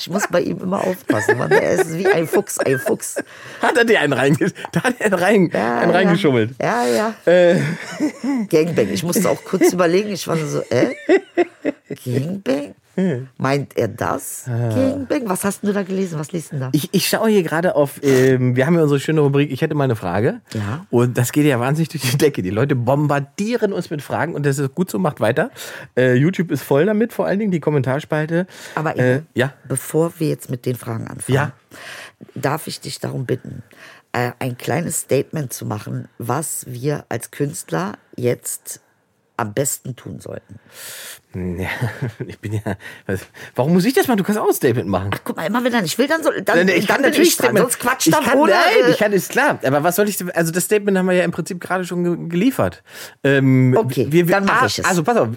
[SPEAKER 4] Ich muss bei ihm immer aufpassen, Mann. Er ist wie ein Fuchs, ein Fuchs.
[SPEAKER 2] Hat er dir einen, reinge da hat er einen, rein
[SPEAKER 4] Ja,
[SPEAKER 2] einen
[SPEAKER 4] ja.
[SPEAKER 2] reingeschummelt?
[SPEAKER 4] Ja, ja. Gangbang. Ich musste auch kurz überlegen. Ich war so, äh? Gangbang? Meint er das? Gangbang? Was hast du da gelesen? Was liest du da?
[SPEAKER 2] Ich, ich schaue hier gerade auf, ähm, wir haben ja unsere schöne Rubrik, ich hätte mal eine Frage.
[SPEAKER 4] Ja.
[SPEAKER 2] Und das geht ja wahnsinnig durch die Decke. Die Leute bombardieren uns mit Fragen und das ist gut so, macht weiter. Äh, YouTube ist voll damit, vor allen Dingen die Kommentarspalte.
[SPEAKER 4] Aber
[SPEAKER 2] äh,
[SPEAKER 4] Inge,
[SPEAKER 2] ja.
[SPEAKER 4] bevor wir jetzt mit den Fragen anfangen,
[SPEAKER 2] Ja.
[SPEAKER 4] darf ich dich darum bitten, äh, ein kleines Statement zu machen, was wir als Künstler jetzt am besten tun sollten.
[SPEAKER 2] Ja, ich bin ja. Was, warum muss ich das machen? Du kannst auch ein Statement machen.
[SPEAKER 4] Guck mal, immer wenn er nicht will, dann soll dann,
[SPEAKER 2] ich
[SPEAKER 4] dann
[SPEAKER 2] kann natürlich
[SPEAKER 4] ich dran.
[SPEAKER 2] Statement.
[SPEAKER 4] Sonst quatscht
[SPEAKER 2] ich
[SPEAKER 4] dann
[SPEAKER 2] kann,
[SPEAKER 4] ohne.
[SPEAKER 2] Nein,
[SPEAKER 4] äh,
[SPEAKER 2] ich kann, ist klar. Aber was soll ich, also das Statement haben wir ja im Prinzip gerade schon ge geliefert. Ähm,
[SPEAKER 4] Okay, dann mach ich es.
[SPEAKER 2] Also pass auf,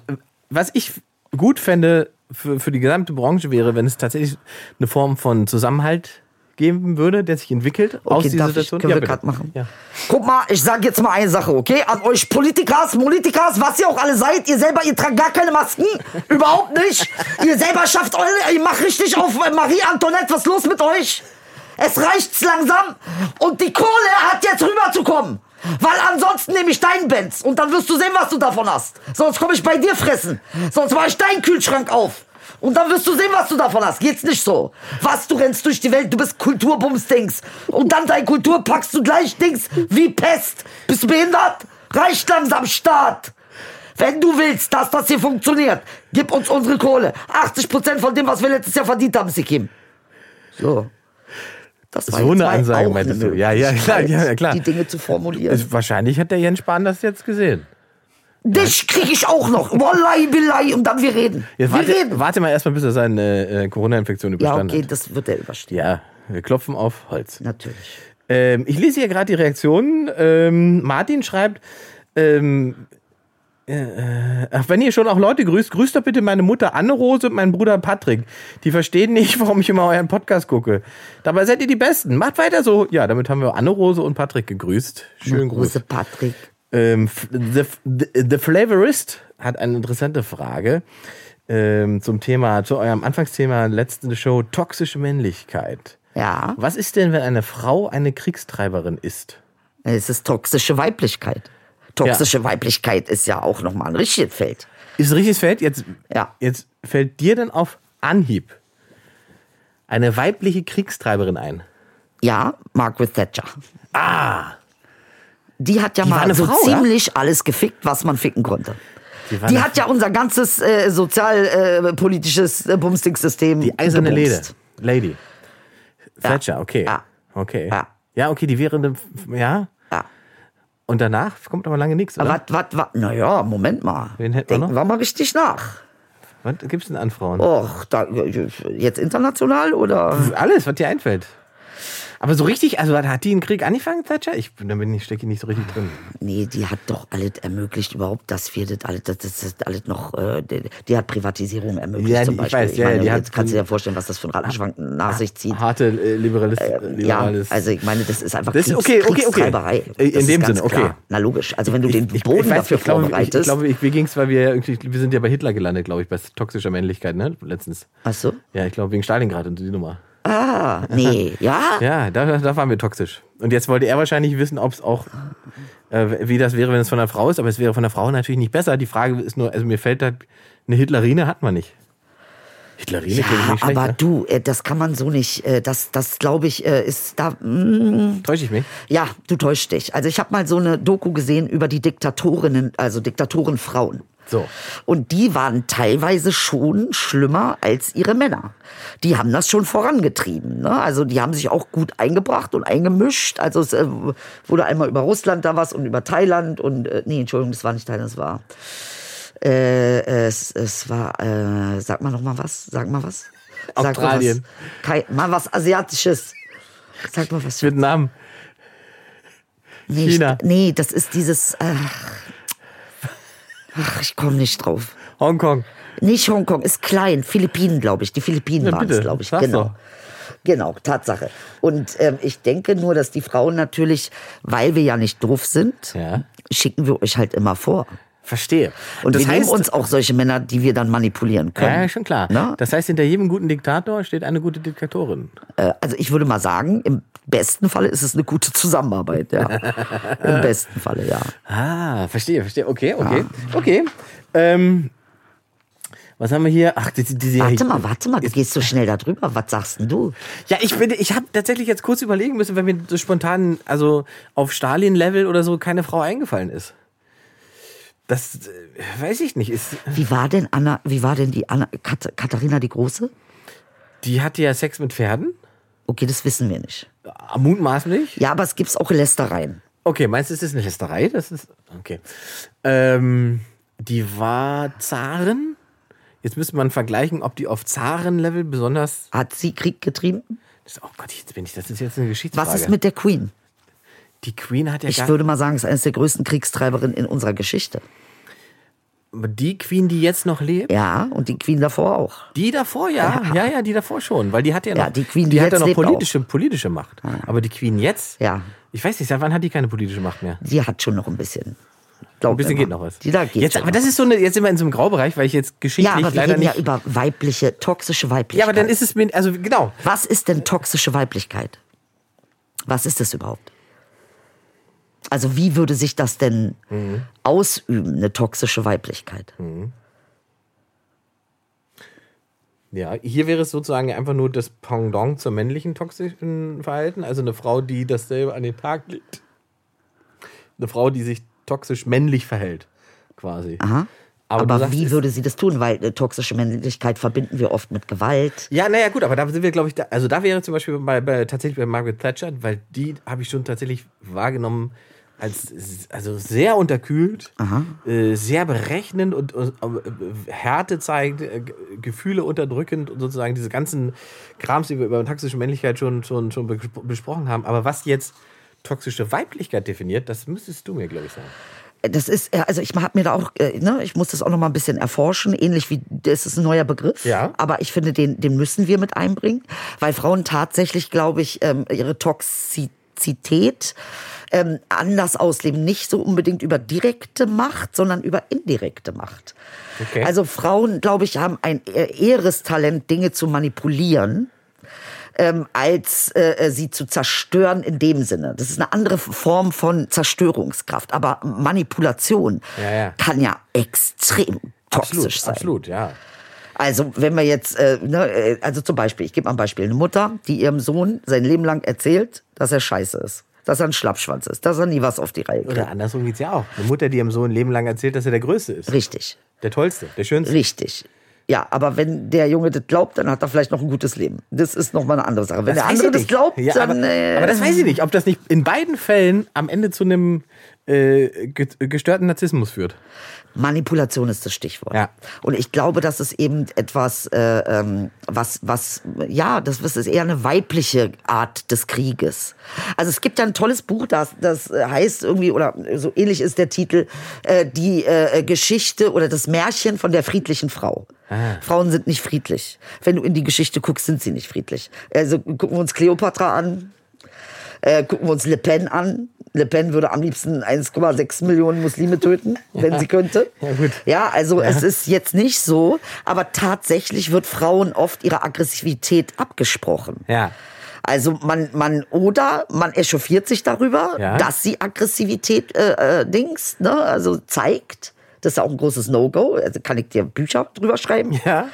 [SPEAKER 2] was ich gut fände für, für die gesamte Branche wäre, wenn es tatsächlich eine Form von Zusammenhalt geben würde, der sich entwickelt aus
[SPEAKER 4] Okay,
[SPEAKER 2] dieser
[SPEAKER 4] darf ich,
[SPEAKER 2] Situation.
[SPEAKER 4] können wir
[SPEAKER 2] bitte.
[SPEAKER 4] gerade machen?
[SPEAKER 2] Ja.
[SPEAKER 4] Guck mal, ich sag jetzt mal eine Sache, okay? An euch Politikers, Politikas, was ihr auch alle seid, ihr selber, ihr tragt gar keine Masken. Überhaupt nicht. Ihr selber schafft eure, ihr macht richtig auf äh, Marie Antoinette, was ist los mit euch? Es reicht's langsam und die Kohle hat jetzt rüberzukommen. Weil ansonsten nehme ich deinen Benz und dann wirst du sehen, was du davon hast. Sonst komme ich bei dir fressen. Sonst mache ich deinen Kühlschrank auf. Und dann wirst du sehen, was du davon hast. Geht's nicht so. Was, du rennst durch die Welt, du bist Kulturbums-Dings. Und dann dein Kultur packst du gleich Dings wie Pest. Bist du behindert? Reicht langsam, Staat. Wenn du willst, dass das hier funktioniert, gib uns unsere Kohle. 80% von dem, was wir letztes Jahr verdient haben, Sikim. So. Das war
[SPEAKER 2] So eine Ansage meintest
[SPEAKER 4] eine
[SPEAKER 2] du. Ja, ja, klar, ja, klar.
[SPEAKER 4] Die Dinge zu formulieren.
[SPEAKER 2] Wahrscheinlich hat der Jens Spahn das jetzt gesehen.
[SPEAKER 4] Dich krieg ich auch noch. Wallahi billahi. Und dann wir reden.
[SPEAKER 2] Jetzt
[SPEAKER 4] wir
[SPEAKER 2] warte,
[SPEAKER 4] reden.
[SPEAKER 2] warte mal erstmal, bis er seine äh, Corona-Infektion
[SPEAKER 4] Ja,
[SPEAKER 2] überstanden
[SPEAKER 4] okay,
[SPEAKER 2] hat.
[SPEAKER 4] das wird er überstehen.
[SPEAKER 2] Ja, wir klopfen auf Holz.
[SPEAKER 4] Natürlich.
[SPEAKER 2] Ähm, ich lese hier gerade die Reaktionen. Ähm, Martin schreibt, ähm, äh, ach, wenn ihr schon auch Leute grüßt, grüßt doch bitte meine Mutter Anne-Rose und meinen Bruder Patrick. Die verstehen nicht, warum ich immer euren Podcast gucke. Dabei seid ihr die Besten. Macht weiter so. Ja, damit haben wir Anne-Rose und Patrick gegrüßt. Schönen Gruß.
[SPEAKER 4] Große Patrick.
[SPEAKER 2] Ähm, the, the, Flavorist hat eine interessante Frage ähm, zum Thema, zu eurem Anfangsthema letzte Show, toxische Männlichkeit.
[SPEAKER 4] Ja,
[SPEAKER 2] Was ist denn, wenn eine Frau eine Kriegstreiberin ist?
[SPEAKER 4] es ist toxische Weiblichkeit. Toxische Weiblichkeit ist ja auch nochmal ein richtiges Feld.
[SPEAKER 2] Ist ein richtiges Feld? Jetzt,
[SPEAKER 4] Ja.
[SPEAKER 2] jetzt fällt dir denn auf Anhieb eine weibliche Kriegstreiberin ein?
[SPEAKER 4] Ja, Margaret Thatcher.
[SPEAKER 2] Ah!
[SPEAKER 4] Die hat ja
[SPEAKER 2] Die war
[SPEAKER 4] mal so
[SPEAKER 2] Frau, ja?
[SPEAKER 4] ziemlich alles gefickt, was man ficken konnte.
[SPEAKER 2] Die, war
[SPEAKER 4] Die hat ja unser ganzes äh, sozialpolitisches äh, Bumstick-System
[SPEAKER 2] die eiserne Lede. Lady. Thatcher, okay.
[SPEAKER 4] Ja.
[SPEAKER 2] Okay.
[SPEAKER 4] Ja.
[SPEAKER 2] Ja, okay, die wäre eine, ja.
[SPEAKER 4] Ja.
[SPEAKER 2] Und danach kommt aber lange nichts, oder?
[SPEAKER 4] Was, was, was? Naja, Moment mal.
[SPEAKER 2] Wen hätten wir noch?
[SPEAKER 4] wir mal richtig nach.
[SPEAKER 2] Was gibt's denn an Frauen?
[SPEAKER 4] Och, da, jetzt international oder?
[SPEAKER 2] Alles, was dir einfällt. Aber so richtig, also hat die einen Krieg angefangen, Thatcher? Ich bin, da bin ich stecke nicht so richtig drin.
[SPEAKER 4] Nee, die hat doch alles ermöglicht, überhaupt, dass wir das alles, das, das, alles noch, äh, die, hat Privatisierung ermöglicht
[SPEAKER 2] Ja,
[SPEAKER 4] zum
[SPEAKER 2] die- ich
[SPEAKER 4] Beispiel.
[SPEAKER 2] weiß, ja, ja, die hat-
[SPEAKER 4] jetzt kannst du dir vorstellen, was das für ein Rattenschwank nach sich zieht.
[SPEAKER 2] Harte äh, Liberalist,
[SPEAKER 4] Ja,
[SPEAKER 2] Liberales.
[SPEAKER 4] also ich meine, das ist einfach
[SPEAKER 2] Das
[SPEAKER 4] Kriegs,
[SPEAKER 2] okay, okay, okay. Äh, in
[SPEAKER 4] ist
[SPEAKER 2] dem Sinne, okay.
[SPEAKER 4] Klar. Na logisch. Also wenn du den
[SPEAKER 2] ich,
[SPEAKER 4] Boden
[SPEAKER 2] ich weiß,
[SPEAKER 4] dafür
[SPEAKER 2] ich glaube, ich,
[SPEAKER 4] vorbereitest.
[SPEAKER 2] ich glaube, ich, mir ging's, weil wir ja irgendwie, wir sind ja bei Hitler gelandet, glaube ich, bei toxischer Männlichkeit, ne? Letztens.
[SPEAKER 4] Ach so?
[SPEAKER 2] Ja, ich glaube wegen Stalingrad und die Nummer.
[SPEAKER 4] Ah, nee, ja?
[SPEAKER 2] Ja, da, da waren wir toxisch. Und jetzt wollte er wahrscheinlich wissen, ob es auch, äh, wie das wäre, wenn es von einer Frau ist. Aber es wäre von einer Frau natürlich nicht besser. Die Frage ist nur, also mir fällt da, eine Hitlerine hat man nicht. Hitlerine
[SPEAKER 4] Ja,
[SPEAKER 2] klingt nicht
[SPEAKER 4] aber
[SPEAKER 2] ne?
[SPEAKER 4] du, äh, das kann man so nicht. äh, Das, das glaube ich, äh, ist da. mm,
[SPEAKER 2] Täusche ich mich?
[SPEAKER 4] Ja, du täuschst dich. Also ich habe mal so eine Doku gesehen über die Diktatorinnen, also Diktatorenfrauen.
[SPEAKER 2] So.
[SPEAKER 4] Und die waren teilweise schon schlimmer als ihre Männer. Die haben das schon vorangetrieben. Ne? Also die haben sich auch gut eingebracht und eingemischt. Also es wurde einmal über Russland da was und über Thailand und nee, Entschuldigung, das war nicht Thailand, das war äh, es, es war äh, sag mal noch mal was, sag mal was. Sag
[SPEAKER 2] Australien.
[SPEAKER 4] Mal was, Kai, mal was asiatisches. Sag mal was.
[SPEAKER 2] Vietnam.
[SPEAKER 4] Nee,
[SPEAKER 2] China.
[SPEAKER 4] ich- Nee, das ist dieses. Ach, ach ich komme nicht drauf.
[SPEAKER 2] Hongkong.
[SPEAKER 4] Nicht Hongkong, ist klein. Philippinen, glaube ich. Die Philippinen
[SPEAKER 2] Ja,
[SPEAKER 4] waren es, glaube ich.
[SPEAKER 2] sag's
[SPEAKER 4] Genau.
[SPEAKER 2] doch.
[SPEAKER 4] Genau, Tatsache. Und ähm, ich denke nur, dass die Frauen natürlich, weil wir ja nicht doof sind,
[SPEAKER 2] Ja.
[SPEAKER 4] schicken wir euch halt immer vor.
[SPEAKER 2] Verstehe.
[SPEAKER 4] Und
[SPEAKER 2] das
[SPEAKER 4] wir
[SPEAKER 2] heißt,
[SPEAKER 4] uns auch solche Männer, die wir dann manipulieren können.
[SPEAKER 2] Ja, schon klar.
[SPEAKER 4] Na?
[SPEAKER 2] Das heißt, hinter jedem guten Diktator steht eine gute Diktatorin.
[SPEAKER 4] Äh, also ich würde mal sagen, im besten Falle ist es eine gute Zusammenarbeit, ja. Im besten Falle, ja.
[SPEAKER 2] Ah, verstehe, verstehe. Okay, okay. Okay. Ähm, was haben wir hier? Ach, die, die, die
[SPEAKER 4] Warte mal, warte mal, du gehst so schnell da drüber. Was sagst denn du?
[SPEAKER 2] Ja, ich bin, ich habe tatsächlich jetzt kurz überlegen müssen, wenn mir so spontan, also auf Stalin-Level oder so, keine Frau eingefallen ist. Das äh, weiß ich nicht. Ist,
[SPEAKER 4] Wie war denn Anna, wie war denn die Anna, Kat, Katharina die Große?
[SPEAKER 2] die hatte ja Sex mit Pferden.
[SPEAKER 4] Okay, das wissen wir nicht.
[SPEAKER 2] Ah, Mutmaßlich.
[SPEAKER 4] Ja, aber es gibt auch Lästereien.
[SPEAKER 2] Okay, meinst du, ist das eine Lästerei? Das ist. Okay. Ähm, die war Zarin. Jetzt müsste man vergleichen, ob die auf Zaren-Level besonders.
[SPEAKER 4] Hat sie Krieg getrieben?
[SPEAKER 2] Das, oh Gott, jetzt bin ich. Das ist jetzt eine Geschichtsfrage.
[SPEAKER 4] Was ist mit der Queen?
[SPEAKER 2] Die Queen hat ja
[SPEAKER 4] Ich würde mal sagen, es ist eines der größten Kriegstreiberinnen in unserer Geschichte.
[SPEAKER 2] die Queen, die jetzt noch lebt.
[SPEAKER 4] Ja, und die Queen davor auch.
[SPEAKER 2] Die davor, ja. ja, ja, die davor schon, weil die hat ja noch,
[SPEAKER 4] Ja, die Queen,
[SPEAKER 2] die
[SPEAKER 4] die
[SPEAKER 2] hat ja noch politische, politische Macht. Aber die Queen jetzt,
[SPEAKER 4] Ja.
[SPEAKER 2] ich weiß nicht, seit wann hat die keine politische Macht mehr?
[SPEAKER 4] Die hat schon noch ein bisschen.
[SPEAKER 2] Ein bisschen
[SPEAKER 4] mir
[SPEAKER 2] geht noch was.
[SPEAKER 4] Die da geht
[SPEAKER 2] jetzt, aber
[SPEAKER 4] noch
[SPEAKER 2] das ist so eine, jetzt sind wir in so einem Graubereich, weil ich jetzt
[SPEAKER 4] Ja,
[SPEAKER 2] geschichtlich
[SPEAKER 4] aber wir
[SPEAKER 2] leider
[SPEAKER 4] reden ja über weibliche, toxische Weiblichkeit.
[SPEAKER 2] ja, aber dann ist es mir, also genau.
[SPEAKER 4] Was ist denn toxische Weiblichkeit? Was ist das überhaupt? Also wie würde sich das denn
[SPEAKER 2] Mhm.
[SPEAKER 4] ausüben, eine toxische Weiblichkeit?
[SPEAKER 2] Ja, hier wäre es sozusagen einfach nur das Pendant zum männlichen toxischen Verhalten. Also eine Frau, die dasselbe an den Tag legt. Eine Frau, die sich toxisch männlich verhält, quasi.
[SPEAKER 4] Aha.
[SPEAKER 2] Aber,
[SPEAKER 4] Aber,
[SPEAKER 2] sagst,
[SPEAKER 4] wie würde sie das tun? Weil äh, toxische Männlichkeit verbinden wir oft mit Gewalt.
[SPEAKER 2] Ja, naja, gut, aber da sind wir, glaube ich, da, also da wäre zum Beispiel bei, bei, tatsächlich bei Margaret Thatcher, weil die habe ich schon tatsächlich wahrgenommen als also sehr unterkühlt, äh, sehr berechnend und, äh, Härte zeigt, äh, Gefühle unterdrückend und sozusagen diese ganzen Krams, die wir über toxische Männlichkeit schon, schon, schon be- besprochen haben. Aber was jetzt toxische Weiblichkeit definiert, das müsstest du mir, glaube ich, sagen.
[SPEAKER 4] Das ist, also ich habe mir da auch, äh, ne, ich muss das auch noch mal ein bisschen erforschen, ähnlich wie, das ist ein neuer Begriff.
[SPEAKER 2] Ja.
[SPEAKER 4] Aber ich finde, den, den müssen wir mit einbringen, weil Frauen tatsächlich, glaube ich, ähm, ihre Toxizität ähm, anders ausleben. Nicht so unbedingt über direkte Macht, sondern über indirekte Macht.
[SPEAKER 2] Okay.
[SPEAKER 4] Also Frauen, glaube ich, haben ein äh, eheres Talent, Dinge zu manipulieren ähm, als äh, sie zu zerstören in dem Sinne. Das ist eine andere Form von Zerstörungskraft. Aber Manipulation
[SPEAKER 2] Ja, ja.
[SPEAKER 4] kann ja extrem toxisch
[SPEAKER 2] Absolut,
[SPEAKER 4] sein.
[SPEAKER 2] absolut, ja.
[SPEAKER 4] Also wenn wir jetzt, äh, ne, äh, also zum Beispiel, ich gebe mal ein Beispiel, eine Mutter, die ihrem Sohn sein Leben lang erzählt, dass er scheiße ist, dass er ein Schlappschwanz ist, dass er nie was auf die Reihe kriegt.
[SPEAKER 2] Oder andersrum geht's ja auch. Eine Mutter, die ihrem Sohn ein Leben lang erzählt, dass er der Größte ist.
[SPEAKER 4] Richtig,
[SPEAKER 2] Der Tollste, der Schönste.
[SPEAKER 4] richtig. Ja, aber wenn der Junge das glaubt, dann hat er vielleicht noch ein gutes Leben. Das ist noch mal eine andere Sache. Wenn der
[SPEAKER 2] weiß
[SPEAKER 4] andere das glaubt,
[SPEAKER 2] ja,
[SPEAKER 4] dann.
[SPEAKER 2] aber,
[SPEAKER 4] äh,
[SPEAKER 2] aber das weiß ich nicht, ob das nicht in beiden Fällen am Ende zu einem äh, ge- gestörten Narzissmus führt.
[SPEAKER 4] Manipulation ist das Stichwort.
[SPEAKER 2] Ja.
[SPEAKER 4] Und ich glaube, das ist eben etwas, äh, ähm, was, was, ja, das, das ist eher eine weibliche Art des Krieges. Also es gibt ja ein tolles Buch, das, das heißt irgendwie, oder so ähnlich ist der Titel, äh, die äh, Geschichte oder das Märchen von der friedlichen Frau. Frauen sind nicht friedlich. Wenn du in die Geschichte guckst, sind sie nicht friedlich. Also gucken wir uns Kleopatra an, äh, gucken wir uns Le Pen an. Le Pen würde am liebsten 1,6 Millionen Muslime töten, wenn sie könnte.
[SPEAKER 2] Ja, gut.
[SPEAKER 4] Ja, also es ist jetzt nicht so, aber tatsächlich wird Frauen oft ihre Aggressivität abgesprochen.
[SPEAKER 2] Ja.
[SPEAKER 4] Also man, man oder man echauffiert sich darüber,
[SPEAKER 2] Ja.
[SPEAKER 4] dass sie Aggressivität äh, äh, Dings, ne, also zeigt. Das ist auch ein großes No-Go. Also kann ich dir Bücher drüber schreiben.
[SPEAKER 2] Ja.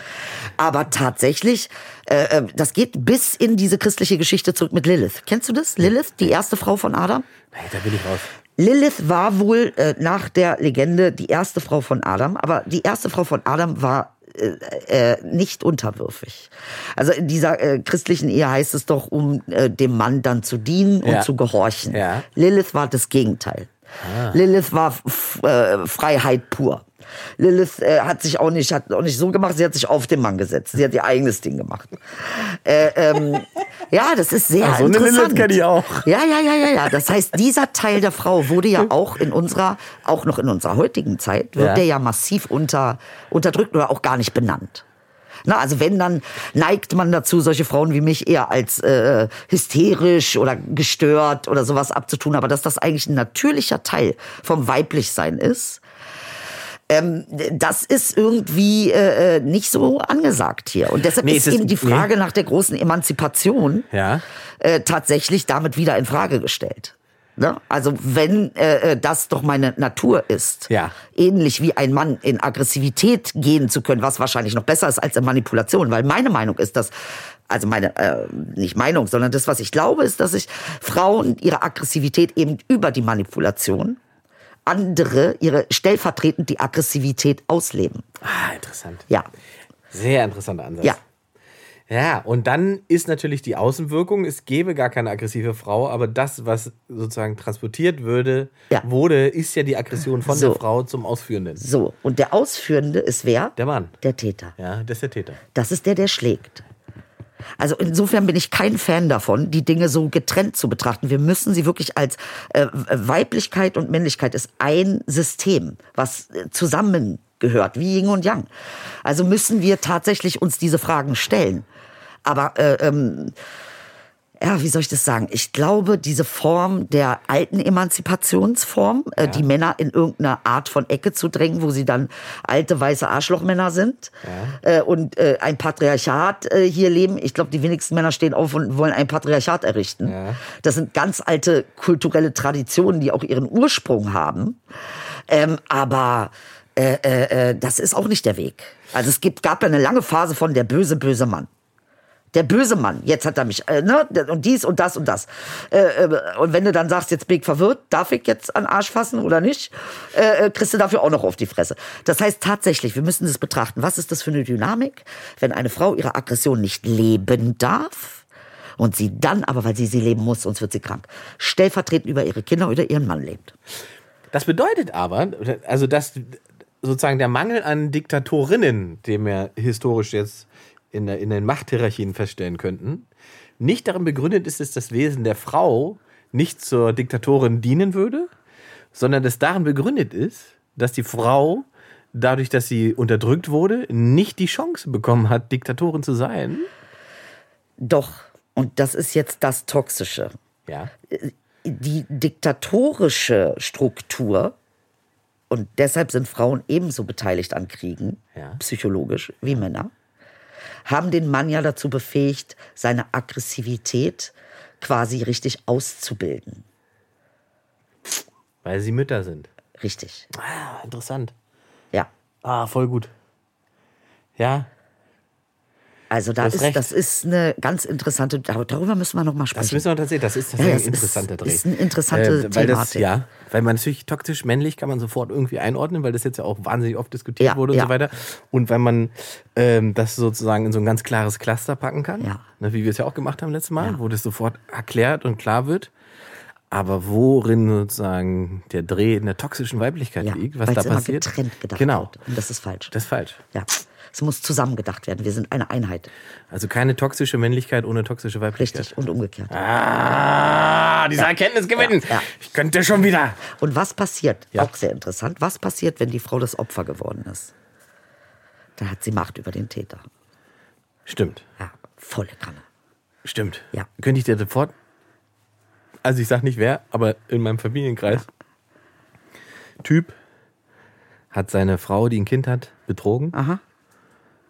[SPEAKER 4] Aber tatsächlich, äh, äh, das geht bis in diese christliche Geschichte zurück mit Lilith. Kennst du das? Lilith, die erste Frau von Adam?
[SPEAKER 2] Nee, da bin ich raus.
[SPEAKER 4] Lilith war wohl äh, nach der Legende die erste Frau von Adam, aber die erste Frau von Adam war äh, äh, nicht unterwürfig. Also in dieser äh, christlichen Ehe heißt es doch, um äh, dem Mann dann zu dienen und
[SPEAKER 2] Ja.
[SPEAKER 4] zu gehorchen.
[SPEAKER 2] Ja.
[SPEAKER 4] Lilith war das Gegenteil. Lilith war äh, Freiheit pur. Lilith äh, hat sich auch nicht, hat auch nicht so gemacht, sie hat sich auf den Mann gesetzt. Sie hat ihr eigenes Ding gemacht. Äh, ähm, ja, das ist sehr
[SPEAKER 2] Ach, so eine
[SPEAKER 4] interessant.
[SPEAKER 2] Lilith kenn ich auch.
[SPEAKER 4] Ja, ja, ja, ja, ja. Das heißt, dieser Teil der Frau wurde ja auch in unserer, auch noch in unserer heutigen Zeit, wird
[SPEAKER 2] Ja.
[SPEAKER 4] der ja massiv unter, unterdrückt oder auch gar nicht benannt. Na, also wenn, dann neigt man dazu, solche Frauen wie mich eher als äh, hysterisch oder gestört oder sowas abzutun. Aber dass das eigentlich ein natürlicher Teil vom Weiblichsein ist, ähm, das ist irgendwie äh, äh, nicht so angesagt hier. Und deshalb
[SPEAKER 2] Nee,
[SPEAKER 4] ist
[SPEAKER 2] ist-
[SPEAKER 4] eben die
[SPEAKER 2] nee.
[SPEAKER 4] Frage nach der großen Emanzipation
[SPEAKER 2] Ja.
[SPEAKER 4] äh, tatsächlich damit wieder in Frage gestellt. Ne? Also wenn äh, äh, das doch meine Natur ist,
[SPEAKER 2] Ja.
[SPEAKER 4] ähnlich wie ein Mann in Aggressivität gehen zu können, was wahrscheinlich noch besser ist als in Manipulation, weil meine Meinung ist, dass also meine äh, nicht Meinung, sondern das, was ich glaube, ist, dass sich Frauen ihre Aggressivität eben über die Manipulation andere ihre stellvertretend die Aggressivität ausleben.
[SPEAKER 2] Ah, interessant.
[SPEAKER 4] Ja,
[SPEAKER 2] Sehr interessanter Ansatz.
[SPEAKER 4] ja.
[SPEAKER 2] Ja, und dann ist natürlich die Außenwirkung, es gäbe gar keine aggressive Frau, aber das, was sozusagen transportiert würde,
[SPEAKER 4] Ja.
[SPEAKER 2] wurde, ist ja die Aggression von
[SPEAKER 4] So.
[SPEAKER 2] der Frau zum Ausführenden.
[SPEAKER 4] So und der Ausführende ist wer?
[SPEAKER 2] Der Mann.
[SPEAKER 4] Der Täter.
[SPEAKER 2] Ja, das ist der Täter.
[SPEAKER 4] Das ist der, der schlägt. Also insofern bin ich kein Fan davon, die Dinge so getrennt zu betrachten. Wir müssen sie wirklich als äh, Weiblichkeit und Männlichkeit ist ein System, was äh, zusammengehört, wie Yin und Yang. Also müssen wir tatsächlich uns diese Fragen stellen. Aber äh, ähm, ja, wie soll ich das sagen? Ich glaube, diese Form der alten Emanzipationsform, äh, die Männer in irgendeine Art von Ecke zu drängen, wo sie dann alte weiße Arschlochmänner sind äh, und äh, ein Patriarchat hier leben. Ich glaube, die wenigsten Männer stehen auf und wollen ein Patriarchat errichten.
[SPEAKER 2] Ja.
[SPEAKER 4] Das sind ganz alte kulturelle Traditionen, die auch ihren Ursprung haben. Ähm, aber äh, äh, das ist auch nicht der Weg. Also es gibt, gab ja eine lange Phase von der böse, böse Mann. Der böse Mann, jetzt hat er mich, äh, ne, und dies und das und das. Äh, äh, und wenn du dann sagst, jetzt bin ich verwirrt, darf ich jetzt an Arsch fassen oder nicht, äh, äh, kriegst du dafür auch noch auf die Fresse. Das heißt tatsächlich, wir müssen das betrachten. Was ist das für eine Dynamik, wenn eine Frau ihre Aggression nicht leben darf und sie dann aber, weil sie sie leben muss, sonst wird sie krank, stellvertretend über ihre Kinder oder ihren Mann lebt.
[SPEAKER 2] Das bedeutet aber, also dass sozusagen der Mangel an Diktatorinnen, den wir historisch jetzt in, der, in den Machthierarchien feststellen könnten, nicht darin begründet ist, dass das Wesen der Frau nicht zur Diktatorin dienen würde, sondern dass darin begründet ist, dass die Frau dadurch, dass sie unterdrückt wurde, nicht die Chance bekommen hat, Diktatorin zu sein.
[SPEAKER 4] Doch, und das ist jetzt das Toxische.
[SPEAKER 2] Ja.
[SPEAKER 4] die diktatorische Struktur, und deshalb sind Frauen ebenso beteiligt an Kriegen,
[SPEAKER 2] Ja.
[SPEAKER 4] psychologisch, wie Männer, haben den Mann ja dazu befähigt, seine Aggressivität quasi richtig auszubilden.
[SPEAKER 2] Weil sie Mütter sind.
[SPEAKER 4] Richtig.
[SPEAKER 2] Ah, interessant.
[SPEAKER 4] Ja.
[SPEAKER 2] Ah, voll gut. Ja,
[SPEAKER 4] Also da ist,
[SPEAKER 2] recht.
[SPEAKER 4] das ist eine ganz interessante, dar- darüber müssen wir noch mal sprechen.
[SPEAKER 2] Das müssen wir tatsächlich, das ist
[SPEAKER 4] Ja,
[SPEAKER 2] tatsächlich
[SPEAKER 4] das
[SPEAKER 2] ein
[SPEAKER 4] ist-
[SPEAKER 2] interessanter Dreh.
[SPEAKER 4] ist eine interessante
[SPEAKER 2] weil das,
[SPEAKER 4] Thematik.
[SPEAKER 2] Ja, weil man natürlich toxisch männlich kann man sofort irgendwie einordnen, weil das jetzt ja auch wahnsinnig oft diskutiert
[SPEAKER 4] Ja,
[SPEAKER 2] wurde und
[SPEAKER 4] ja.
[SPEAKER 2] so weiter. Und weil man ähm, das sozusagen in so ein ganz klares Cluster packen kann,
[SPEAKER 4] Ja.
[SPEAKER 2] ne, wie wir es ja auch gemacht haben letztes Mal,
[SPEAKER 4] Ja.
[SPEAKER 2] wo das sofort erklärt und klar wird. Aber worin sozusagen der Dreh in der toxischen Weiblichkeit
[SPEAKER 4] ja,
[SPEAKER 2] liegt, was
[SPEAKER 4] weil
[SPEAKER 2] da passiert.
[SPEAKER 4] getrennt gedacht
[SPEAKER 2] genau,
[SPEAKER 4] wird. Und das ist falsch.
[SPEAKER 2] das ist falsch.
[SPEAKER 4] ja. Es muss zusammen gedacht werden. Wir sind eine Einheit.
[SPEAKER 2] Also keine toxische Männlichkeit ohne toxische Weiblichkeit.
[SPEAKER 4] Richtig. Und umgekehrt.
[SPEAKER 2] Ah, diese Erkenntnis gewinnen.
[SPEAKER 4] Ja, ja.
[SPEAKER 2] Ich könnte schon wieder.
[SPEAKER 4] Und was passiert?
[SPEAKER 2] Ja.
[SPEAKER 4] Auch sehr interessant. Was passiert, wenn die Frau das Opfer geworden ist? Dann hat sie Macht über den Täter.
[SPEAKER 2] Stimmt.
[SPEAKER 4] Ja, volle Kanne.
[SPEAKER 2] Stimmt.
[SPEAKER 4] Ja.
[SPEAKER 2] Könnte ich dir sofort, also ich sag nicht wer, aber in meinem Familienkreis, Typ hat seine Frau, die ein Kind hat, betrogen
[SPEAKER 4] Aha.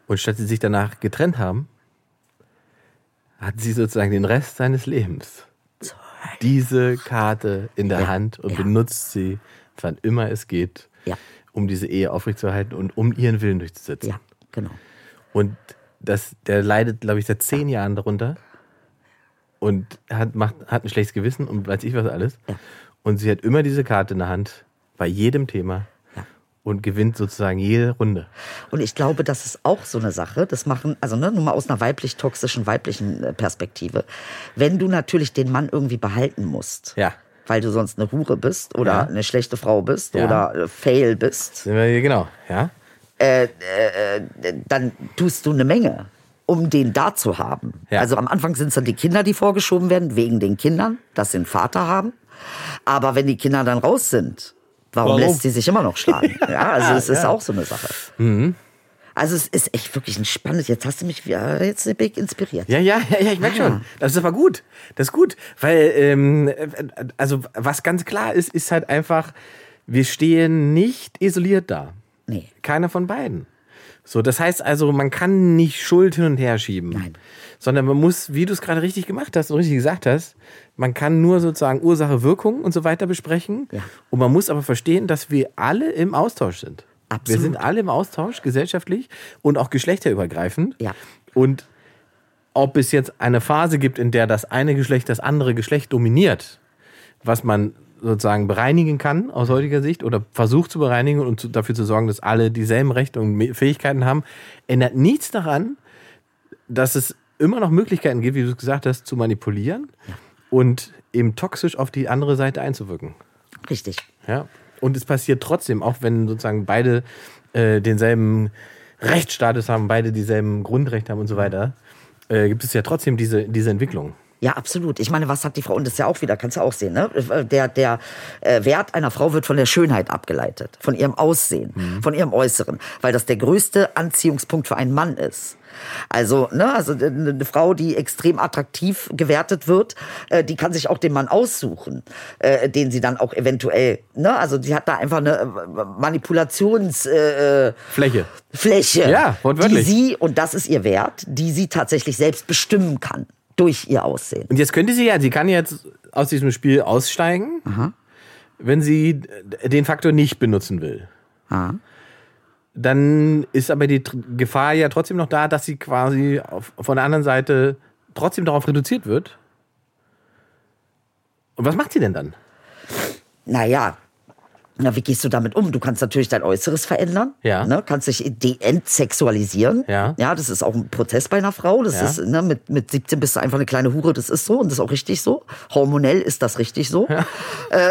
[SPEAKER 2] Und statt sie sich danach getrennt haben, hat sie sozusagen den Rest seines Lebens diese Karte in der
[SPEAKER 4] Ja.
[SPEAKER 2] Hand und
[SPEAKER 4] Ja.
[SPEAKER 2] benutzt sie, wann immer es geht,
[SPEAKER 4] Ja.
[SPEAKER 2] um diese Ehe aufrechtzuerhalten und um ihren Willen durchzusetzen.
[SPEAKER 4] Ja, genau.
[SPEAKER 2] Und das, der leidet, glaube ich, seit zehn Jahren darunter und hat, macht, hat ein schlechtes Gewissen und weiß ich was alles. Und sie hat immer diese Karte in der Hand bei jedem Thema. Und gewinnt sozusagen jede Runde.
[SPEAKER 4] Und ich glaube, das ist auch so eine Sache. Das machen, also ne, nur mal aus einer weiblich-toxischen, weiblichen äh, Perspektive. Wenn du natürlich den Mann irgendwie behalten musst,
[SPEAKER 2] Ja.
[SPEAKER 4] weil du sonst eine Hure bist oder
[SPEAKER 2] Ja.
[SPEAKER 4] eine schlechte Frau bist
[SPEAKER 2] Ja.
[SPEAKER 4] oder äh, fail bist,
[SPEAKER 2] Sind wir hier genau, ja?
[SPEAKER 4] dann tust du eine Menge, um den da zu haben.
[SPEAKER 2] Ja.
[SPEAKER 4] Also am Anfang sind es dann die Kinder, die vorgeschoben werden, wegen den Kindern, dass sie einen Vater haben. Aber wenn die Kinder dann raus sind, warum,
[SPEAKER 2] Warum?
[SPEAKER 4] lässt sie sich immer noch schlagen? ja, also es ist
[SPEAKER 2] ja.
[SPEAKER 4] auch so eine Sache. Also es ist echt wirklich ein spannendes. Jetzt hast du mich wieder jetzt bin ich inspiriert.
[SPEAKER 2] Ja, ja, ja, ja ich merke schon. Das ist aber gut. Das ist gut. Weil, ähm, also was ganz klar ist, ist halt einfach, wir stehen nicht isoliert da.
[SPEAKER 4] Nee.
[SPEAKER 2] Keiner von beiden. So, das heißt also, man kann nicht Schuld hin und her schieben.
[SPEAKER 4] Nein.
[SPEAKER 2] Sondern man muss, wie du es gerade richtig gemacht hast und richtig gesagt hast, man kann nur sozusagen Ursache, Wirkung und so weiter besprechen.
[SPEAKER 4] Ja.
[SPEAKER 2] Und man muss aber verstehen, dass wir alle im Austausch sind.
[SPEAKER 4] Absolut.
[SPEAKER 2] Wir sind alle im Austausch, gesellschaftlich und auch geschlechterübergreifend.
[SPEAKER 4] Ja.
[SPEAKER 2] Und ob es jetzt eine Phase gibt, in der das eine Geschlecht das andere Geschlecht dominiert, was man sozusagen bereinigen kann aus heutiger Sicht oder versucht zu bereinigen und zu, dafür zu sorgen, dass alle dieselben Rechte und Fähigkeiten haben, ändert nichts daran, dass es immer noch Möglichkeiten gibt, wie du es gesagt hast, zu manipulieren und eben toxisch auf die andere Seite einzuwirken.
[SPEAKER 4] Richtig.
[SPEAKER 2] Ja. Und es passiert trotzdem, auch wenn sozusagen beide äh, denselben Rechtsstatus haben, beide dieselben Grundrechte haben und so weiter, äh, gibt es ja trotzdem diese, diese Entwicklung.
[SPEAKER 4] Ja, absolut. Ich meine, was hat die Frau? Und das ist ja auch wieder, kannst du auch sehen, ne? Der, der äh, Wert einer Frau wird von der Schönheit abgeleitet, von ihrem Aussehen, von ihrem Äußeren, weil das der größte Anziehungspunkt für einen Mann ist. Also, ne, also eine eine Frau, die extrem attraktiv gewertet wird, äh, die kann sich auch den Mann aussuchen, äh, den sie dann auch eventuell, ne, also sie hat da einfach eine äh, Manipulations äh,
[SPEAKER 2] Fläche.
[SPEAKER 4] Fläche,
[SPEAKER 2] Ja, wortwörtlich.
[SPEAKER 4] die sie, und das ist ihr Wert, die sie tatsächlich selbst bestimmen kann durch ihr Aussehen.
[SPEAKER 2] Und jetzt könnte sie ja, sie kann jetzt aus diesem Spiel aussteigen, wenn sie den Faktor nicht benutzen will.
[SPEAKER 4] Aha.
[SPEAKER 2] dann ist aber die Gefahr ja trotzdem noch da, dass sie quasi auf, von der anderen Seite trotzdem darauf reduziert wird. Und was macht sie denn dann?
[SPEAKER 4] Naja, na, wie gehst du damit um? Du kannst natürlich dein Äußeres verändern.
[SPEAKER 2] Ja.
[SPEAKER 4] Ne? Kannst dich de-entsexualisieren.
[SPEAKER 2] Ja.
[SPEAKER 4] Ja, das ist auch ein Prozess bei einer Frau. Das
[SPEAKER 2] Ja.
[SPEAKER 4] ist, ne, mit, mit 17 bist du einfach eine kleine Hure. Das ist so und das ist auch richtig so. Hormonell ist das richtig so. Äh,